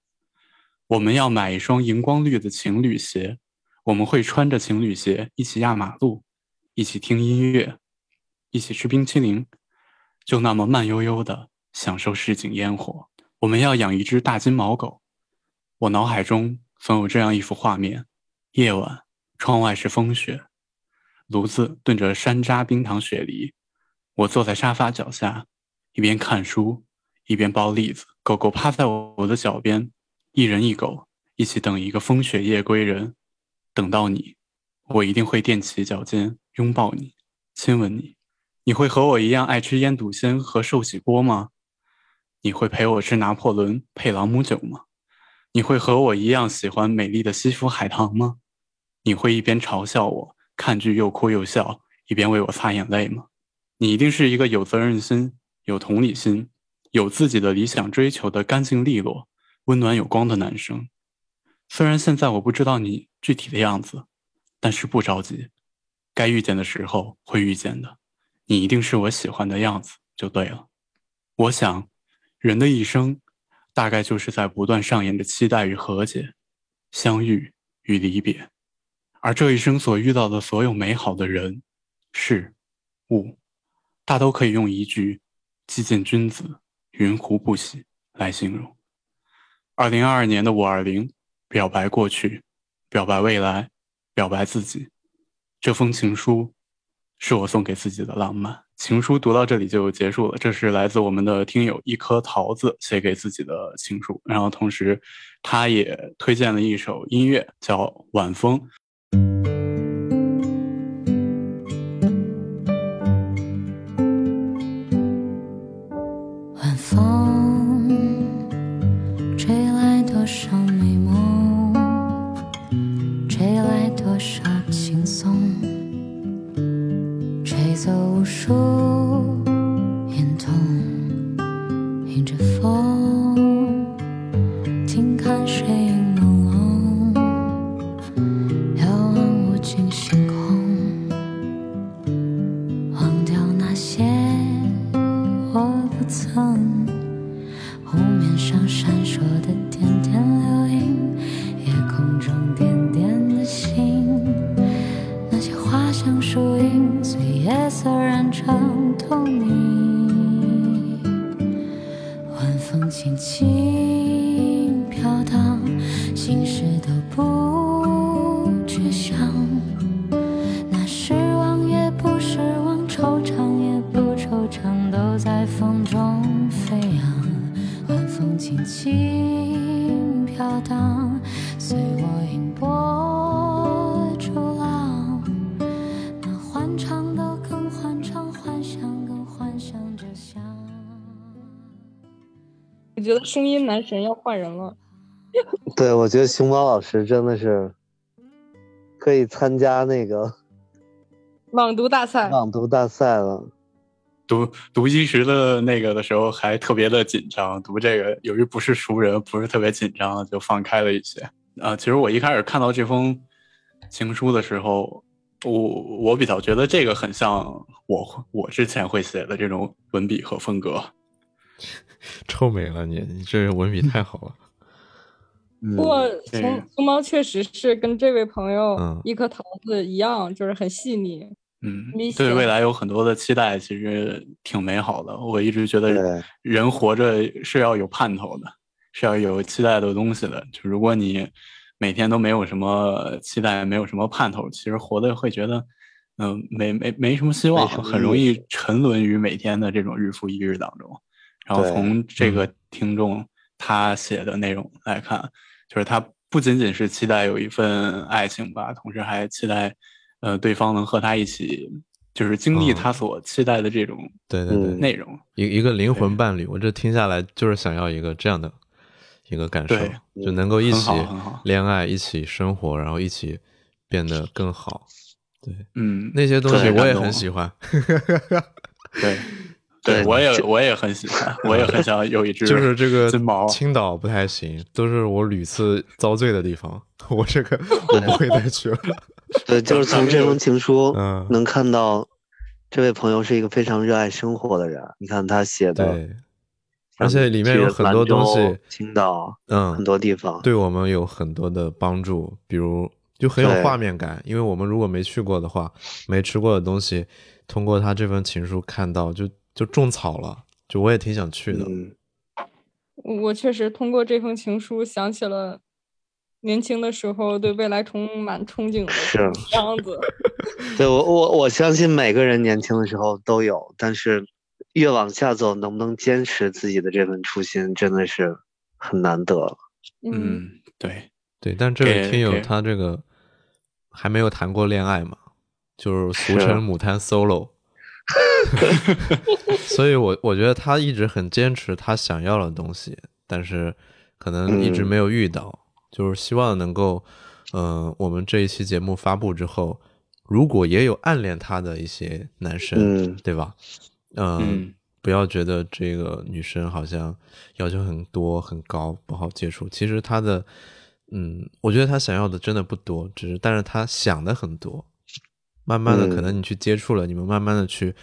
[SPEAKER 4] 我们要买一双荧光绿的情侣鞋，我们会穿着情侣鞋一起压马路，一起听音乐，一起吃冰淇淋，就那么慢悠悠的享受市井烟火。我们要养一只大金毛狗。我脑海中总有这样一幅画面：夜晚，窗外是风雪，炉子炖着山楂冰糖雪梨，我坐在沙发脚下，一边看书，一边剥栗子。狗狗趴在我的脚边，一人一狗一起等一个风雪夜归人。等到你，我一定会踮起脚尖拥抱你，亲吻你。你会和我一样爱吃腌笃鲜和寿喜锅吗？你会陪我吃拿破仑配朗姆酒吗？你会和我一样喜欢美丽的西府海棠吗？你会一边嘲笑我看剧又哭又笑，一边为我擦眼泪吗？你一定是一个有责任心、有同理心、有自己的理想追求的干净利落、温暖有光的男生。虽然现在我不知道你具体的样子，但是不着急，该遇见的时候会遇见的。你一定是我喜欢的样子就对了。我想，人的一生。大概就是在不断上演着期待与和解、相遇与离别，而这一生所遇到的所有美好的人、事、物，大都可以用一句“既见君子，云胡不喜”来形容。二零二二年的五二零，表白过去，表白未来，表白自己，这封情书，是我送给自己的浪漫。情书读到这里就结束了，这是来自我们的听友一颗桃子写给自己的情书，然后同时，他也推荐了一首音乐叫《晚风》。
[SPEAKER 2] 声音男神要换人了。
[SPEAKER 3] 对，我觉得熊猫老师真的是可以参加那个
[SPEAKER 2] 朗读大赛，
[SPEAKER 3] 朗读大赛了。
[SPEAKER 4] 读读一时的那个的时候还特别的紧张，读这个由于不是熟人，不是特别紧张，就放开了一些。啊、其实我一开始看到这封情书的时候，我我比较觉得这个很像我我之前会写的这种文笔和风格。
[SPEAKER 1] 臭美了你，你这文笔太好了。
[SPEAKER 2] 不过
[SPEAKER 4] 对
[SPEAKER 2] 熊熊猫确实是跟这位朋友
[SPEAKER 1] 嗯
[SPEAKER 2] 一颗桃子一样，就是很细腻。
[SPEAKER 4] 嗯对未来有很多的期待，其实挺美好的。我一直觉得人活着是要有盼头的，是要有期待的东西的。就如果你每天都没有什么期待，没有什么盼头，其实活的会觉得，嗯、没没没什么希望，很容易沉沦于每天的这种日复一日当中。然后从这个听众他写的内容来看，就是他不仅仅是期待有一份爱情吧，同时还期待呃对方能和他一起，就是经历
[SPEAKER 1] 嗯
[SPEAKER 4] 他所期待的这种
[SPEAKER 1] 对对对，
[SPEAKER 3] 嗯
[SPEAKER 4] 内容。
[SPEAKER 1] 一一个灵魂伴侣，我这听下来就是想要一个这样的一个感受，就能够一起恋爱，一起生活，然后一起变得更好。对，
[SPEAKER 4] 嗯，
[SPEAKER 1] 那些东西我也很喜欢。
[SPEAKER 4] 对，
[SPEAKER 3] 对
[SPEAKER 4] 我也我也很喜欢，我也很想有一只
[SPEAKER 1] 就是这个
[SPEAKER 4] 金毛。
[SPEAKER 1] 青岛不太行，都是我屡次遭罪的地方。我这个我不会再去了。
[SPEAKER 3] 对，就是从这封情书
[SPEAKER 1] 嗯
[SPEAKER 3] 能看到，这位朋友是一个非常热爱生活的人。你看他写的，
[SPEAKER 1] 对，而且里面有很多东西
[SPEAKER 3] 青岛
[SPEAKER 1] 嗯，
[SPEAKER 3] 很多地方，
[SPEAKER 1] 对我们有很多的帮助，比如就很有画面感，因为我们如果没去过的话，没吃过的东西，通过他这份情书看到，就就种草了，就我也挺想去的。
[SPEAKER 3] 嗯，
[SPEAKER 2] 我我确实通过这封情书想起了年轻的时候对未来充满憧憬的
[SPEAKER 3] 是
[SPEAKER 2] 样子。
[SPEAKER 3] 对我我我相信每个人年轻的时候都有，但是越往下走，能不能坚持自己的这份初心，真的是很难得。
[SPEAKER 2] 嗯，
[SPEAKER 4] 嗯，对，
[SPEAKER 1] 对，但这位听友他这个还没有谈过恋爱嘛，就是俗称母胎 solo，所以我我觉得他一直很坚持他想要的东西，但是可能一直
[SPEAKER 3] 嗯
[SPEAKER 1] 没有遇到，就是希望能够，嗯、我们这一期节目发布之后，如果也有暗恋他的一些男生，
[SPEAKER 3] 嗯
[SPEAKER 1] 对吧？嗯、
[SPEAKER 4] 嗯
[SPEAKER 1] 不要觉得这个女生好像要求很多很高，不好接触。其实她的，嗯，我觉得她想要的真的不多，只是但是她想的很多。慢慢的，
[SPEAKER 3] 嗯
[SPEAKER 1] 可能你去接触了，你们慢慢的去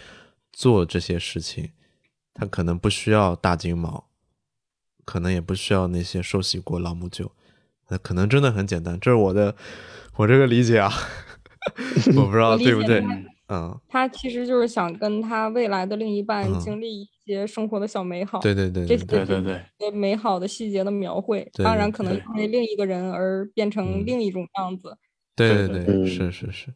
[SPEAKER 1] 做这些事情，他可能不需要大金毛，可能也不需要那些寿喜锅、朗姆酒，那可能真的很简单。这是我的我这个理解啊，我不知道对不对？嗯，
[SPEAKER 2] 他其实就是想跟他未来的另一半
[SPEAKER 1] 嗯
[SPEAKER 2] 经历一些生活的小美好。
[SPEAKER 1] 对对对
[SPEAKER 2] 这
[SPEAKER 1] 对对
[SPEAKER 2] 些
[SPEAKER 4] 对对对，
[SPEAKER 2] 对美好的细节的描绘，
[SPEAKER 1] 对
[SPEAKER 2] 当然可能
[SPEAKER 4] 对
[SPEAKER 2] 因为另一个人而变成
[SPEAKER 1] 嗯
[SPEAKER 2] 另一种样子。
[SPEAKER 1] 对
[SPEAKER 4] 对
[SPEAKER 1] 对
[SPEAKER 3] 对
[SPEAKER 1] 是是是，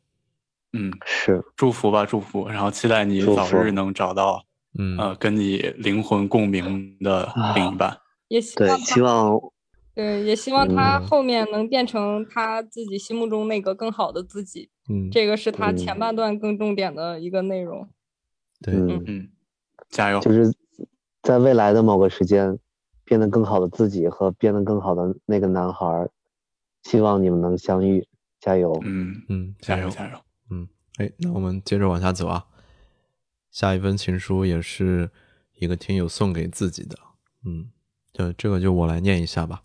[SPEAKER 4] 嗯，
[SPEAKER 3] 是，
[SPEAKER 4] 祝福吧，祝福，然后期待你早日能找到
[SPEAKER 1] 嗯
[SPEAKER 4] 呃跟你灵魂共鸣的另一半。
[SPEAKER 3] 对
[SPEAKER 2] 也希望，
[SPEAKER 3] 希望
[SPEAKER 2] 对，也希望他
[SPEAKER 1] 嗯
[SPEAKER 2] 后面能变成他自己心目中那个更好的自己。
[SPEAKER 1] 嗯，
[SPEAKER 2] 这个是他前
[SPEAKER 3] 嗯
[SPEAKER 2] 半段更重点的一个内容。
[SPEAKER 1] 对，
[SPEAKER 3] 嗯，
[SPEAKER 4] 嗯，加油！
[SPEAKER 3] 就是在未来的某个时间，变得更好的自己和变得更好的那个男孩儿，希望你们能相遇，加油！
[SPEAKER 4] 嗯，
[SPEAKER 1] 嗯，
[SPEAKER 4] 加油
[SPEAKER 1] 油！
[SPEAKER 4] 加油！
[SPEAKER 1] 哎，那我们接着往下走啊。下一封情书也是一个听友送给自己的，嗯，这这个就我来念一下吧。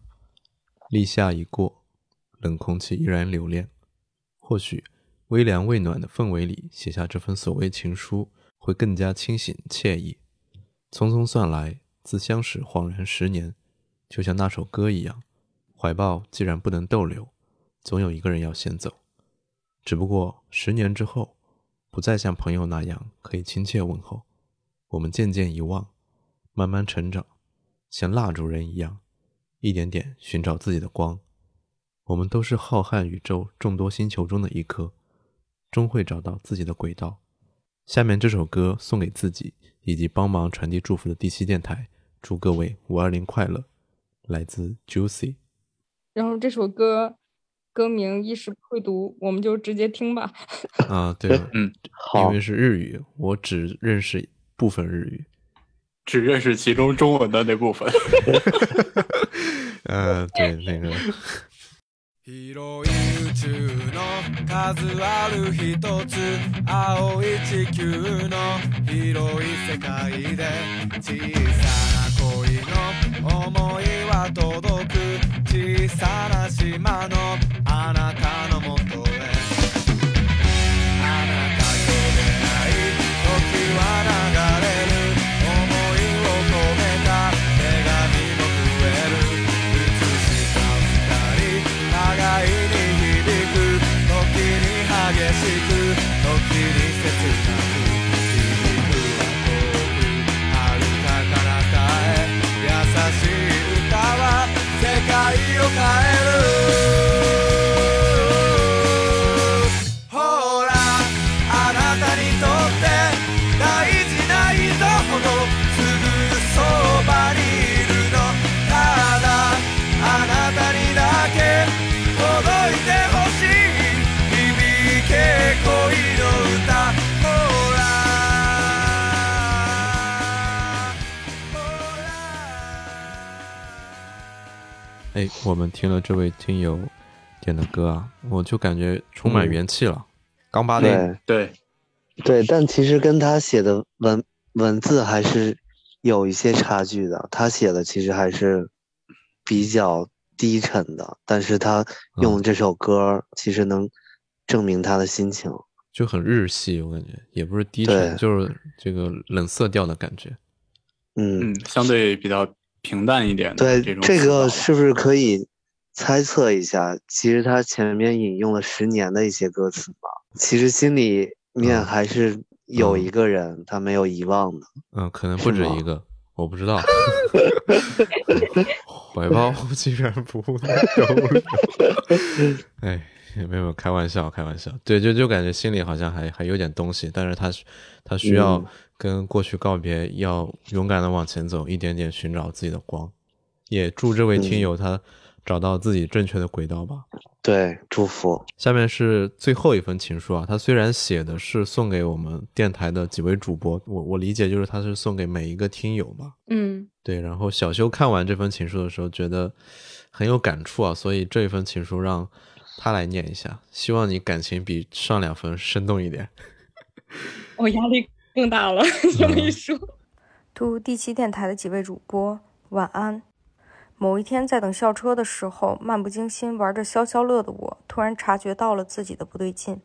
[SPEAKER 1] 立夏已过，冷空气依然留恋。或许微凉未暖的氛围里，写下这份所谓情书，会更加清醒惬意。匆匆算来，自相识恍然十年，就像那首歌一样，怀抱既然不能逗留，总有一个人要先走。只不过十年之后，不再像朋友那样可以亲切问候，我们渐渐遗忘，慢慢成长，像蜡烛人一样，一点点寻找自己的光。我们都是浩瀚宇宙众多星球中的一颗，终会找到自己的轨道。下面这首歌送给自己以及帮忙传递祝福的第七电台，祝各位五二零快乐。来自 Juicy。
[SPEAKER 2] 然后这首歌歌名一时不会读，我们就直接听吧。
[SPEAKER 1] 啊，对，
[SPEAKER 4] 嗯，
[SPEAKER 1] 因
[SPEAKER 3] 好
[SPEAKER 1] 为，是日语，我只认识部分日语。
[SPEAKER 4] 只认识其中中文的那部分。
[SPEAKER 1] 呃，对，那个，
[SPEAKER 8] 広い宇宙の数ある一つ青い地球の広い世界で小さな恋の 想いは届く。小さな島のあなたのもと。
[SPEAKER 1] 哎，我们听了这位听友点的歌啊，我就感觉充满
[SPEAKER 3] 嗯
[SPEAKER 1] 元气了。刚八点，
[SPEAKER 3] 对
[SPEAKER 4] 对，
[SPEAKER 3] 但其实跟他写的文文字还是有一些差距的。他写的其实还是比较低沉的，但是他用这首歌其实能证明他的心情。
[SPEAKER 1] 就很日系，我感觉也不是低沉，就是这个冷色调的感觉。
[SPEAKER 3] 嗯，
[SPEAKER 4] 嗯，相对比较平淡一点的
[SPEAKER 3] 对，
[SPEAKER 4] 这种
[SPEAKER 3] 这个是不是可以猜测一下？其实他前面引用了十年的一些歌词嘛，其实心里面
[SPEAKER 1] 嗯
[SPEAKER 3] 还是有
[SPEAKER 1] 嗯
[SPEAKER 3] 一个人他没有遗忘的。
[SPEAKER 1] 嗯，可能不止一个，我不知道。怀抱竟然不能收留，哎，没有没有开玩笑，开玩笑。对，就就感觉心里好像还还有点东西，但是他他需要
[SPEAKER 3] 嗯
[SPEAKER 1] 跟过去告别，要勇敢的往前走，一点点寻找自己的光。也祝这位听
[SPEAKER 3] 嗯
[SPEAKER 1] 友他找到自己正确的轨道吧。
[SPEAKER 3] 对，祝福。
[SPEAKER 1] 下面是最后一封情书啊，他虽然写的是送给我们电台的几位主播，我我理解就是他是送给每一个听友吧。
[SPEAKER 2] 嗯，
[SPEAKER 1] 对，然后小修看完这封情书的时候，觉得很有感触啊，所以这一封情书让他来念一下，希望你感情比上两封生动一点。
[SPEAKER 2] 我、压力更大了，这么一说。
[SPEAKER 7] 祝第七电台的几位主播晚安。某一天在等校车的时候，漫不经心玩着消消乐的我，突然察觉到了自己的不对劲。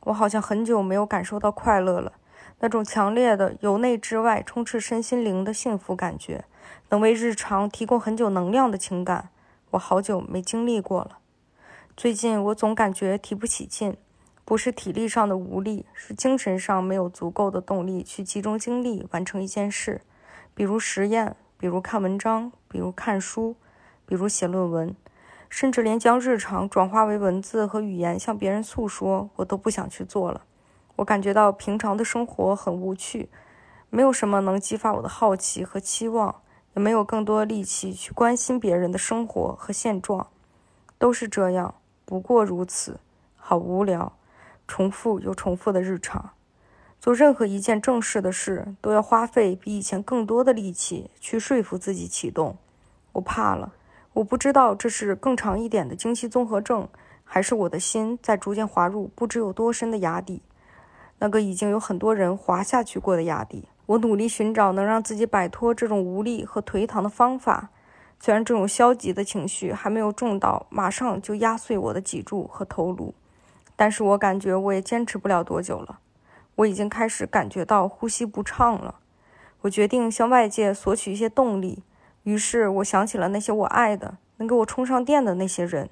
[SPEAKER 7] 我好像很久没有感受到快乐了，那种强烈的由内至外充斥身心灵的幸福感觉，能为日常提供很久能量的情感，我好久没经历过了。最近我总感觉提不起劲，不是体力上的无力，是精神上没有足够的动力去集中精力完成一件事，比如实验，比如看文章，比如看书，比如写论文，甚至连将日常转化为文字和语言向别人诉说，我都不想去做了。我感觉到平常的生活很无趣，没有什么能激发我的好奇和期望，也没有更多力气去关心别人的生活和现状，都是这样，不过如此，好无聊，重复又重复的日常。做任何一件正式的事，都要花费比以前更多的力气去说服自己启动。我怕了，我不知道这是更长一点的经期综合症，还是我的心在逐渐滑入不知有多深的崖底，那个已经有很多人滑下去过的崖底。我努力寻找能让自己摆脱这种无力和颓唐的方法，虽然这种消极的情绪还没有重到马上就压碎我的脊柱和头颅，但是我感觉我也坚持不了多久了。我已经开始感觉到呼吸不畅了。我决定向外界索取一些动力，于是我想起了那些我爱的、能给我充上电的那些人。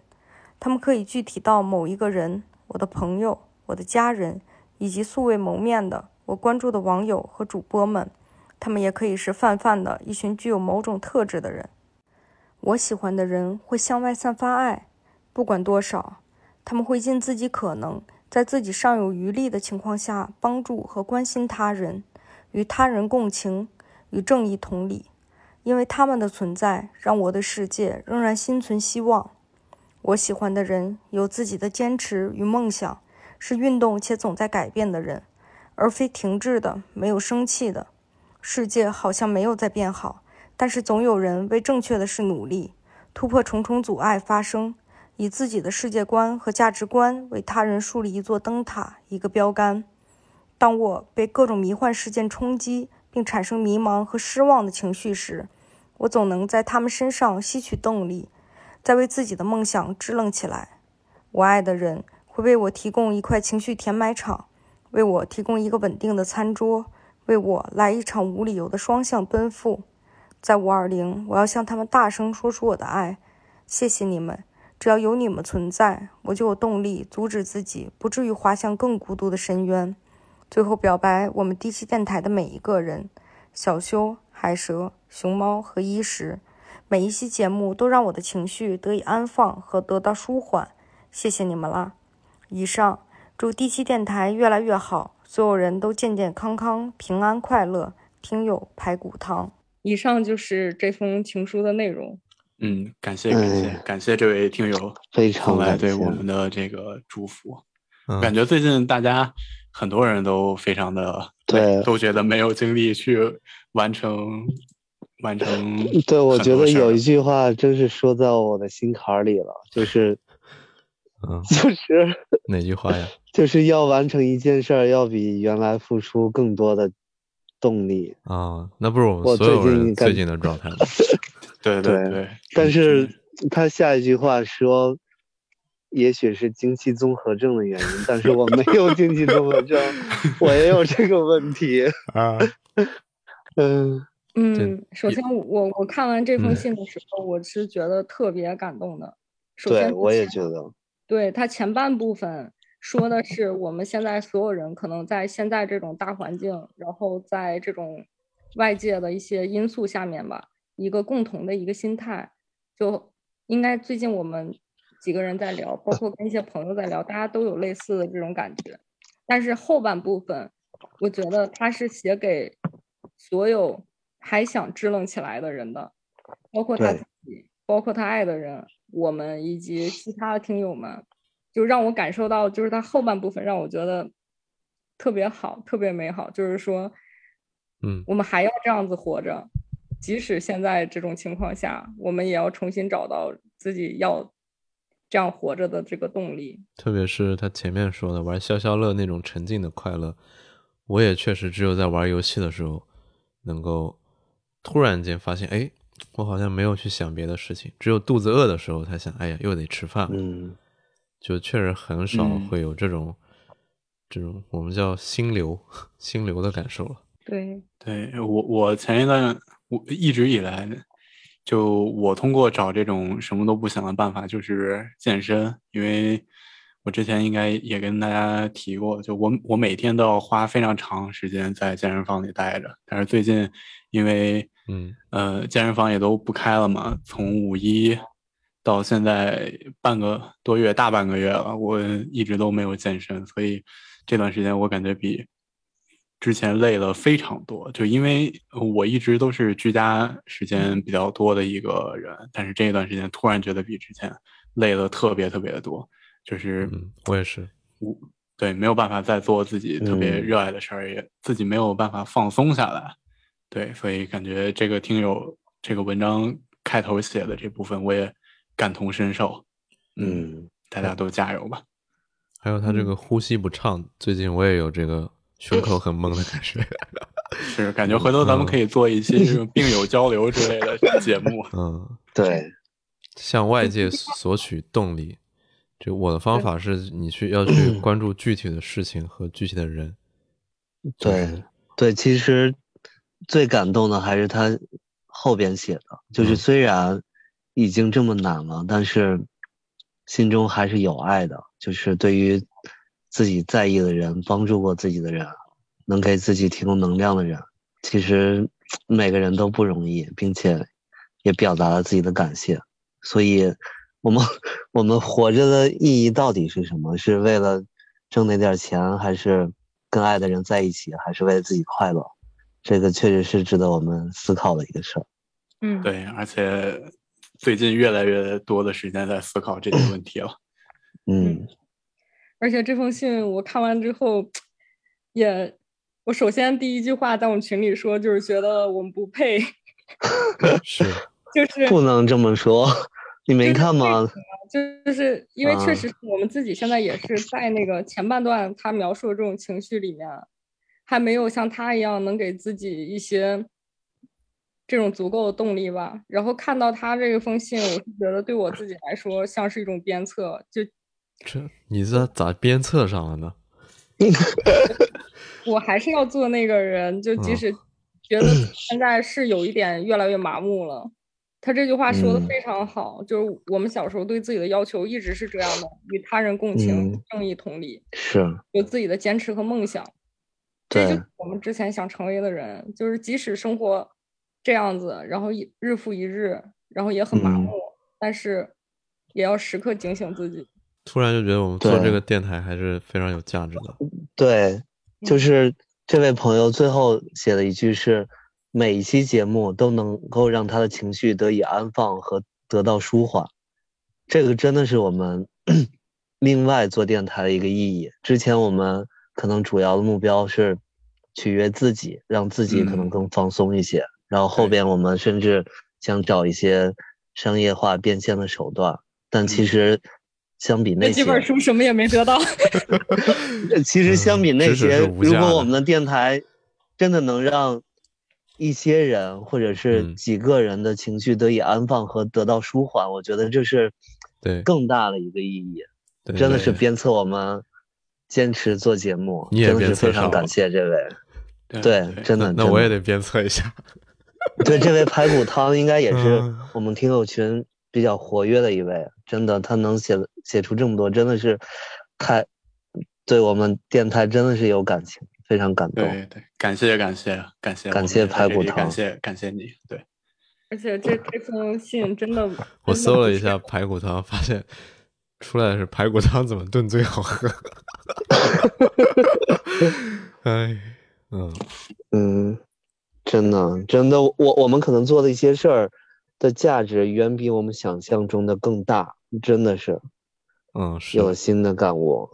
[SPEAKER 7] 他们可以具体到某一个人、我的朋友、我的家人，以及素未谋面的我关注的网友和主播们。他们也可以是泛泛的一群具有某种特质的人。我喜欢的人会向外散发爱，不管多少，他们会尽自己可能。在自己尚有余力的情况下，帮助和关心他人，与他人共情，与正义同理。因为他们的存在，让我的世界仍然心存希望。我喜欢的人有自己的坚持与梦想，是运动且总在改变的人，而非停滞的、没有生气的。世界好像没有在变好，但是总有人为正确的事努力，突破重重阻碍发生。以自己的世界观和价值观为他人树立一座灯塔、一个标杆。当我被各种迷幻事件冲击，并产生迷茫和失望的情绪时，我总能在他们身上吸取动力，再为自己的梦想支棱起来。我爱的人会为我提供一块情绪填埋场，为我提供一个稳定的餐桌，为我来一场无理由的双向奔赴。在五二零，我要向他们大声说出我的爱，谢谢你们。只要有你们存在，我就有动力阻止自己不至于滑向更孤独的深渊。最后表白我们第七电台的每一个人：小修、海蛇、熊猫和衣食。每一期节目都让我的情绪得以安放和得到舒缓，谢谢你们啦！以上，祝第七电台越来越好，所有人都健健康康、平安快乐。听友排骨汤。
[SPEAKER 2] 以上就是这封情书的内容。
[SPEAKER 4] 嗯，感谢感谢、
[SPEAKER 3] 哎
[SPEAKER 4] 感谢这位听友
[SPEAKER 3] 非常
[SPEAKER 4] 送来对我们的这个祝福。
[SPEAKER 1] 嗯
[SPEAKER 4] 感觉最近大家很多人都非常的
[SPEAKER 3] 对
[SPEAKER 4] 都觉得没有精力去完成完成
[SPEAKER 3] 对，我觉得有一句话真是说在我的心坎儿里了，就是
[SPEAKER 1] 嗯，
[SPEAKER 3] 就是
[SPEAKER 1] 哪句话呀？
[SPEAKER 3] 就是要完成一件事儿，要比原来付出更多的动力。
[SPEAKER 1] 啊，那不是我
[SPEAKER 3] 我
[SPEAKER 1] 们所有
[SPEAKER 3] 最近感
[SPEAKER 1] 人最近的状态吗？
[SPEAKER 4] 对
[SPEAKER 3] 对
[SPEAKER 4] 对，
[SPEAKER 3] 但是他下一句话说，也许是经期综合症的原因，但是我没有经期综合症，我也有这个问题。
[SPEAKER 1] 啊，
[SPEAKER 3] 嗯，
[SPEAKER 2] 嗯，首先我我看完这封
[SPEAKER 1] 嗯
[SPEAKER 2] 信的时候，我是觉得特别感动的。首先
[SPEAKER 3] 对，我也觉得，
[SPEAKER 2] 对他前半部分说的是我们现在所有人可能在现在这种大环境，然后在这种外界的一些因素下面吧，一个共同的一个心态，就应该最近我们几个人在聊，包括跟一些朋友在聊，大家都有类似的这种感觉。但是后半部分，我觉得他是写给所有还想支棱起来的人的，包括他自己，包括他爱的人，我们以及其他的听友们，就让我感受到，就是他后半部分让我觉得特别好，特别美好，就是说，
[SPEAKER 1] 嗯
[SPEAKER 2] 我们还要这样子活着，即使现在这种情况下，我们也要重新找到自己要这样活着的这个动力。
[SPEAKER 1] 特别是他前面说的玩消消乐那种沉浸的快乐，我也确实只有在玩游戏的时候，能够突然间发现，哎，我好像没有去想别的事情，只有肚子饿的时候才想，哎呀，又得吃饭了。
[SPEAKER 3] 嗯，
[SPEAKER 1] 就确实很少
[SPEAKER 4] 嗯。
[SPEAKER 1] 会有这种、这种我们叫心流心流的感受了。
[SPEAKER 2] 对，
[SPEAKER 4] 对我，我前一段我一直以来，就我通过找这种什么都不想的办法，就是健身，因为我之前应该也跟大家提过，就我我每天都要花非常长时间在健身房里待着，但是最近因为
[SPEAKER 1] 嗯。
[SPEAKER 4] 呃健身房也都不开了嘛，从五一到现在半个多月，大半个月了，我一直都没有健身，所以这段时间我感觉比之前累了非常多。就因为我一直都是居家时间比较多的一个人，但是这一段时间突然觉得比之前累了特别特别的多，就是
[SPEAKER 1] 嗯，我也是。
[SPEAKER 4] 我对没有办法再做自己特别
[SPEAKER 3] 嗯
[SPEAKER 4] 热爱的事儿，也自己没有办法放松下来。对，所以感觉这个听友这个文章开头写的这部分，我也感同身受。
[SPEAKER 3] 嗯，
[SPEAKER 4] 大家都加油吧！
[SPEAKER 1] 还有他这个呼吸不畅，最近我也有这个胸口很闷的感觉。
[SPEAKER 4] 是感觉回头咱们可以做一期这种病友交流之类的 节目。
[SPEAKER 1] 嗯，
[SPEAKER 3] 对，
[SPEAKER 1] 向外界索取动力。就我的方法是，你去要去关注具体的事情和具体的人。
[SPEAKER 3] 对，对，其实最感动的还是他后边写的，就是
[SPEAKER 1] 嗯
[SPEAKER 3] 虽然已经这么难了，但是心中还是有爱的，就是对于自己在意的人、帮助过自己的人、能给自己提供能量的人，其实每个人都不容易，并且也表达了自己的感谢。所以，我们我们活着的意义到底是什么？是为了挣那点钱，还是跟爱的人在一起，还是为了自己快乐？这个确实是值得我们思考的一个事儿。
[SPEAKER 2] 嗯，
[SPEAKER 4] 对，而且最近越来越多的时间在思考这些问题了。
[SPEAKER 3] 嗯。
[SPEAKER 2] 而且这封信我看完之后，也，我首先第一句话在我们群里说，就是觉得我们不配，
[SPEAKER 1] 是，
[SPEAKER 2] 就是
[SPEAKER 3] 不能这么说，你没看吗？
[SPEAKER 2] 就是因为确
[SPEAKER 3] 啊。
[SPEAKER 2] 实我们自己现在也是在那个前半段他描述的这种情绪里面，还没有像他一样能给自己一些这种足够的动力吧。然后看到他这个封信，我是觉得对我自己来说像是一种鞭策，就
[SPEAKER 1] 这你这咋鞭策上了呢？
[SPEAKER 2] 我还是要做那个人，就即
[SPEAKER 1] 嗯
[SPEAKER 2] 使觉得现在是有一点越来越麻木了。他这句话说的
[SPEAKER 3] 嗯
[SPEAKER 2] 非常好，就是我们小时候对自己的要求一直是这样的：与他人共情、
[SPEAKER 3] 嗯
[SPEAKER 2] 正义同理，
[SPEAKER 3] 是，
[SPEAKER 2] 有自己的坚持和梦想。这就是我们之前想成为的人，就是即使生活这样子，然后一日复一日，然后也很麻
[SPEAKER 3] 嗯
[SPEAKER 2] 木，但是也要时刻警醒自己。
[SPEAKER 1] 突然就觉得我们做这个电台还是非常有价值的。
[SPEAKER 3] 对，就
[SPEAKER 2] 嗯
[SPEAKER 3] 是这位朋友最后写了一句是：每一期节目都能够让他的情绪得以安放和得到舒缓。这个真的是我们 另外做电台的一个意义。之前我们可能主要的目标是取悦自己，让自己可能
[SPEAKER 4] 嗯
[SPEAKER 3] 更放松一些。然后后边我们甚至想找一些商业化变现的手段，但其实相比那些，
[SPEAKER 2] 那几本书什么也没得到。
[SPEAKER 3] 其实相比那些，如果我们的电台真的能让一些人或者是
[SPEAKER 1] 嗯
[SPEAKER 3] 几个人的情绪得以安放和得到舒缓，我觉得这是
[SPEAKER 1] 对
[SPEAKER 3] 更大的一个意义。
[SPEAKER 1] 对
[SPEAKER 3] 真的是鞭策我们坚持做节目，
[SPEAKER 1] 你也
[SPEAKER 3] 真的是非常感谢这位。
[SPEAKER 4] 对
[SPEAKER 3] 对，真的，
[SPEAKER 1] 那我也得鞭策一下。
[SPEAKER 3] 对这位排骨汤应该也是
[SPEAKER 1] 嗯
[SPEAKER 3] 我们听友群比较活跃的一位，真的，他能写写出这么多，真的是太对我们电台真的是有感情，非常感动。
[SPEAKER 4] 对对，感谢感谢感谢，
[SPEAKER 3] 感谢排骨汤
[SPEAKER 4] 感谢感谢你，对，
[SPEAKER 2] 而且这这封信真的，
[SPEAKER 1] 我搜了一下排骨汤，发现出来的是排骨汤怎么炖最好喝。哎，嗯，
[SPEAKER 3] 嗯，真的，真的，我我们可能做的一些事儿的价值远比我们想象中的更大，真的是
[SPEAKER 1] 嗯，是
[SPEAKER 3] 有了新的感悟。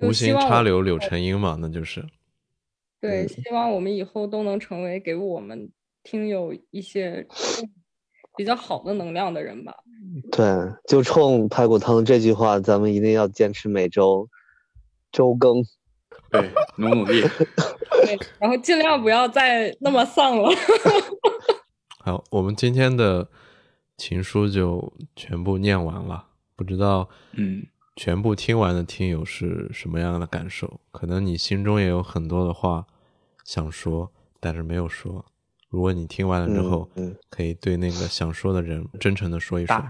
[SPEAKER 1] 无心插柳柳成荫嘛，那就是。
[SPEAKER 2] 对，
[SPEAKER 3] 嗯
[SPEAKER 2] 希望我们以后都能成为给我们听友一些比较好的能量的人吧。
[SPEAKER 3] 对，就冲排骨汤这句话，咱们一定要坚持每周周更。
[SPEAKER 4] 对，努努力，
[SPEAKER 2] 对，然后尽量不要再那么丧了。
[SPEAKER 1] 好，我们今天的情书就全部念完了，不知道
[SPEAKER 4] 嗯，
[SPEAKER 1] 全部听完的听友是什么样的感受？可能你心中也有很多的话想说，但是没有说。如果你听完了之
[SPEAKER 3] 嗯
[SPEAKER 1] 后，
[SPEAKER 3] 嗯，
[SPEAKER 1] 可以对那个想说的人真诚的说一说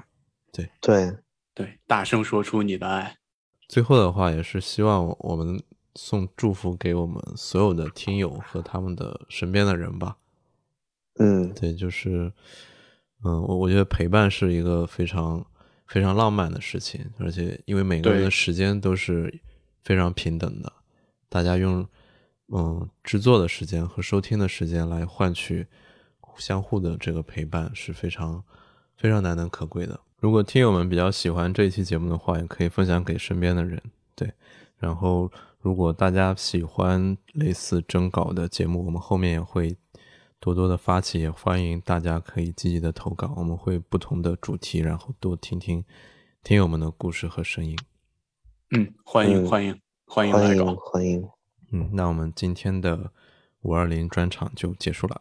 [SPEAKER 4] 对。
[SPEAKER 3] 对，
[SPEAKER 4] 对，大声说出你的爱，
[SPEAKER 1] 最后的话，也是希望我们送祝福给我们所有的听友和他们的身边的人吧。
[SPEAKER 3] 嗯
[SPEAKER 1] 对，就是，嗯，我我觉得陪伴是一个非常非常浪漫的事情，而且因为每个人的时间都是非常平等的，大家用嗯制作的时间和收听的时间来换取相互的这个陪伴是非常非常难能可贵的。如果听友们比较喜欢这一期节目的话，也可以分享给身边的人。对，然后如果大家喜欢类似征稿的节目，我们后面也会多多的发起，也欢迎大家可以积极的投稿，我们会不同的主题，然后多听听听友们的故事和声音。
[SPEAKER 4] 嗯，欢迎
[SPEAKER 3] 嗯
[SPEAKER 4] 欢迎欢迎
[SPEAKER 3] 欢迎
[SPEAKER 4] 来稿，
[SPEAKER 3] 欢迎，
[SPEAKER 1] 嗯，那我们今天的五二零专场就结束了，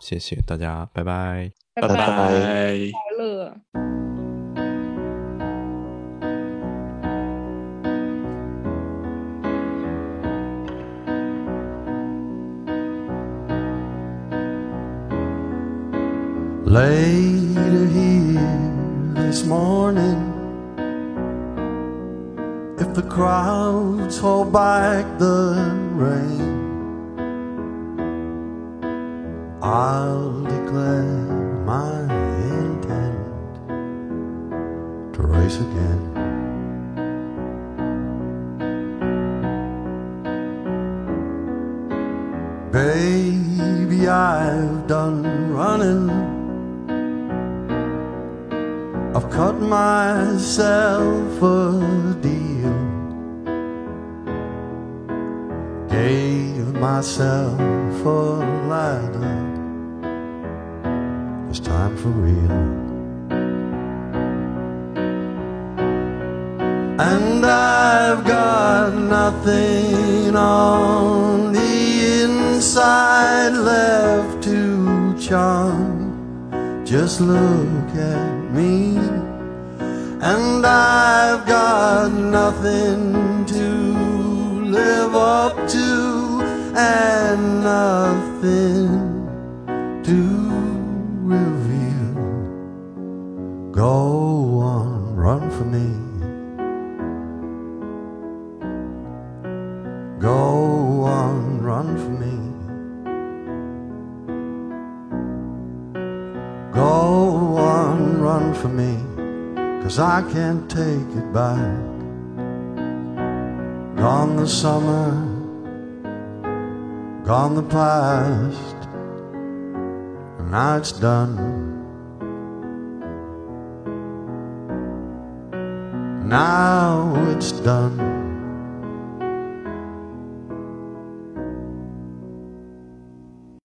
[SPEAKER 1] 谢谢大家，拜拜。
[SPEAKER 4] 拜
[SPEAKER 2] 拜，
[SPEAKER 4] 拜。
[SPEAKER 2] 快乐。
[SPEAKER 9] Later here this morning, if the crowds hold back the rain, I'll declare my intent to race again. Myself a deal. Gave myself a ladder. It's time for real. And I've got nothing on the inside left to charm. Just look at me, and I've got nothing to live up to, and nothing cause I can't take it back. Gone the summer, gone the past, and now it's done. Now it's done.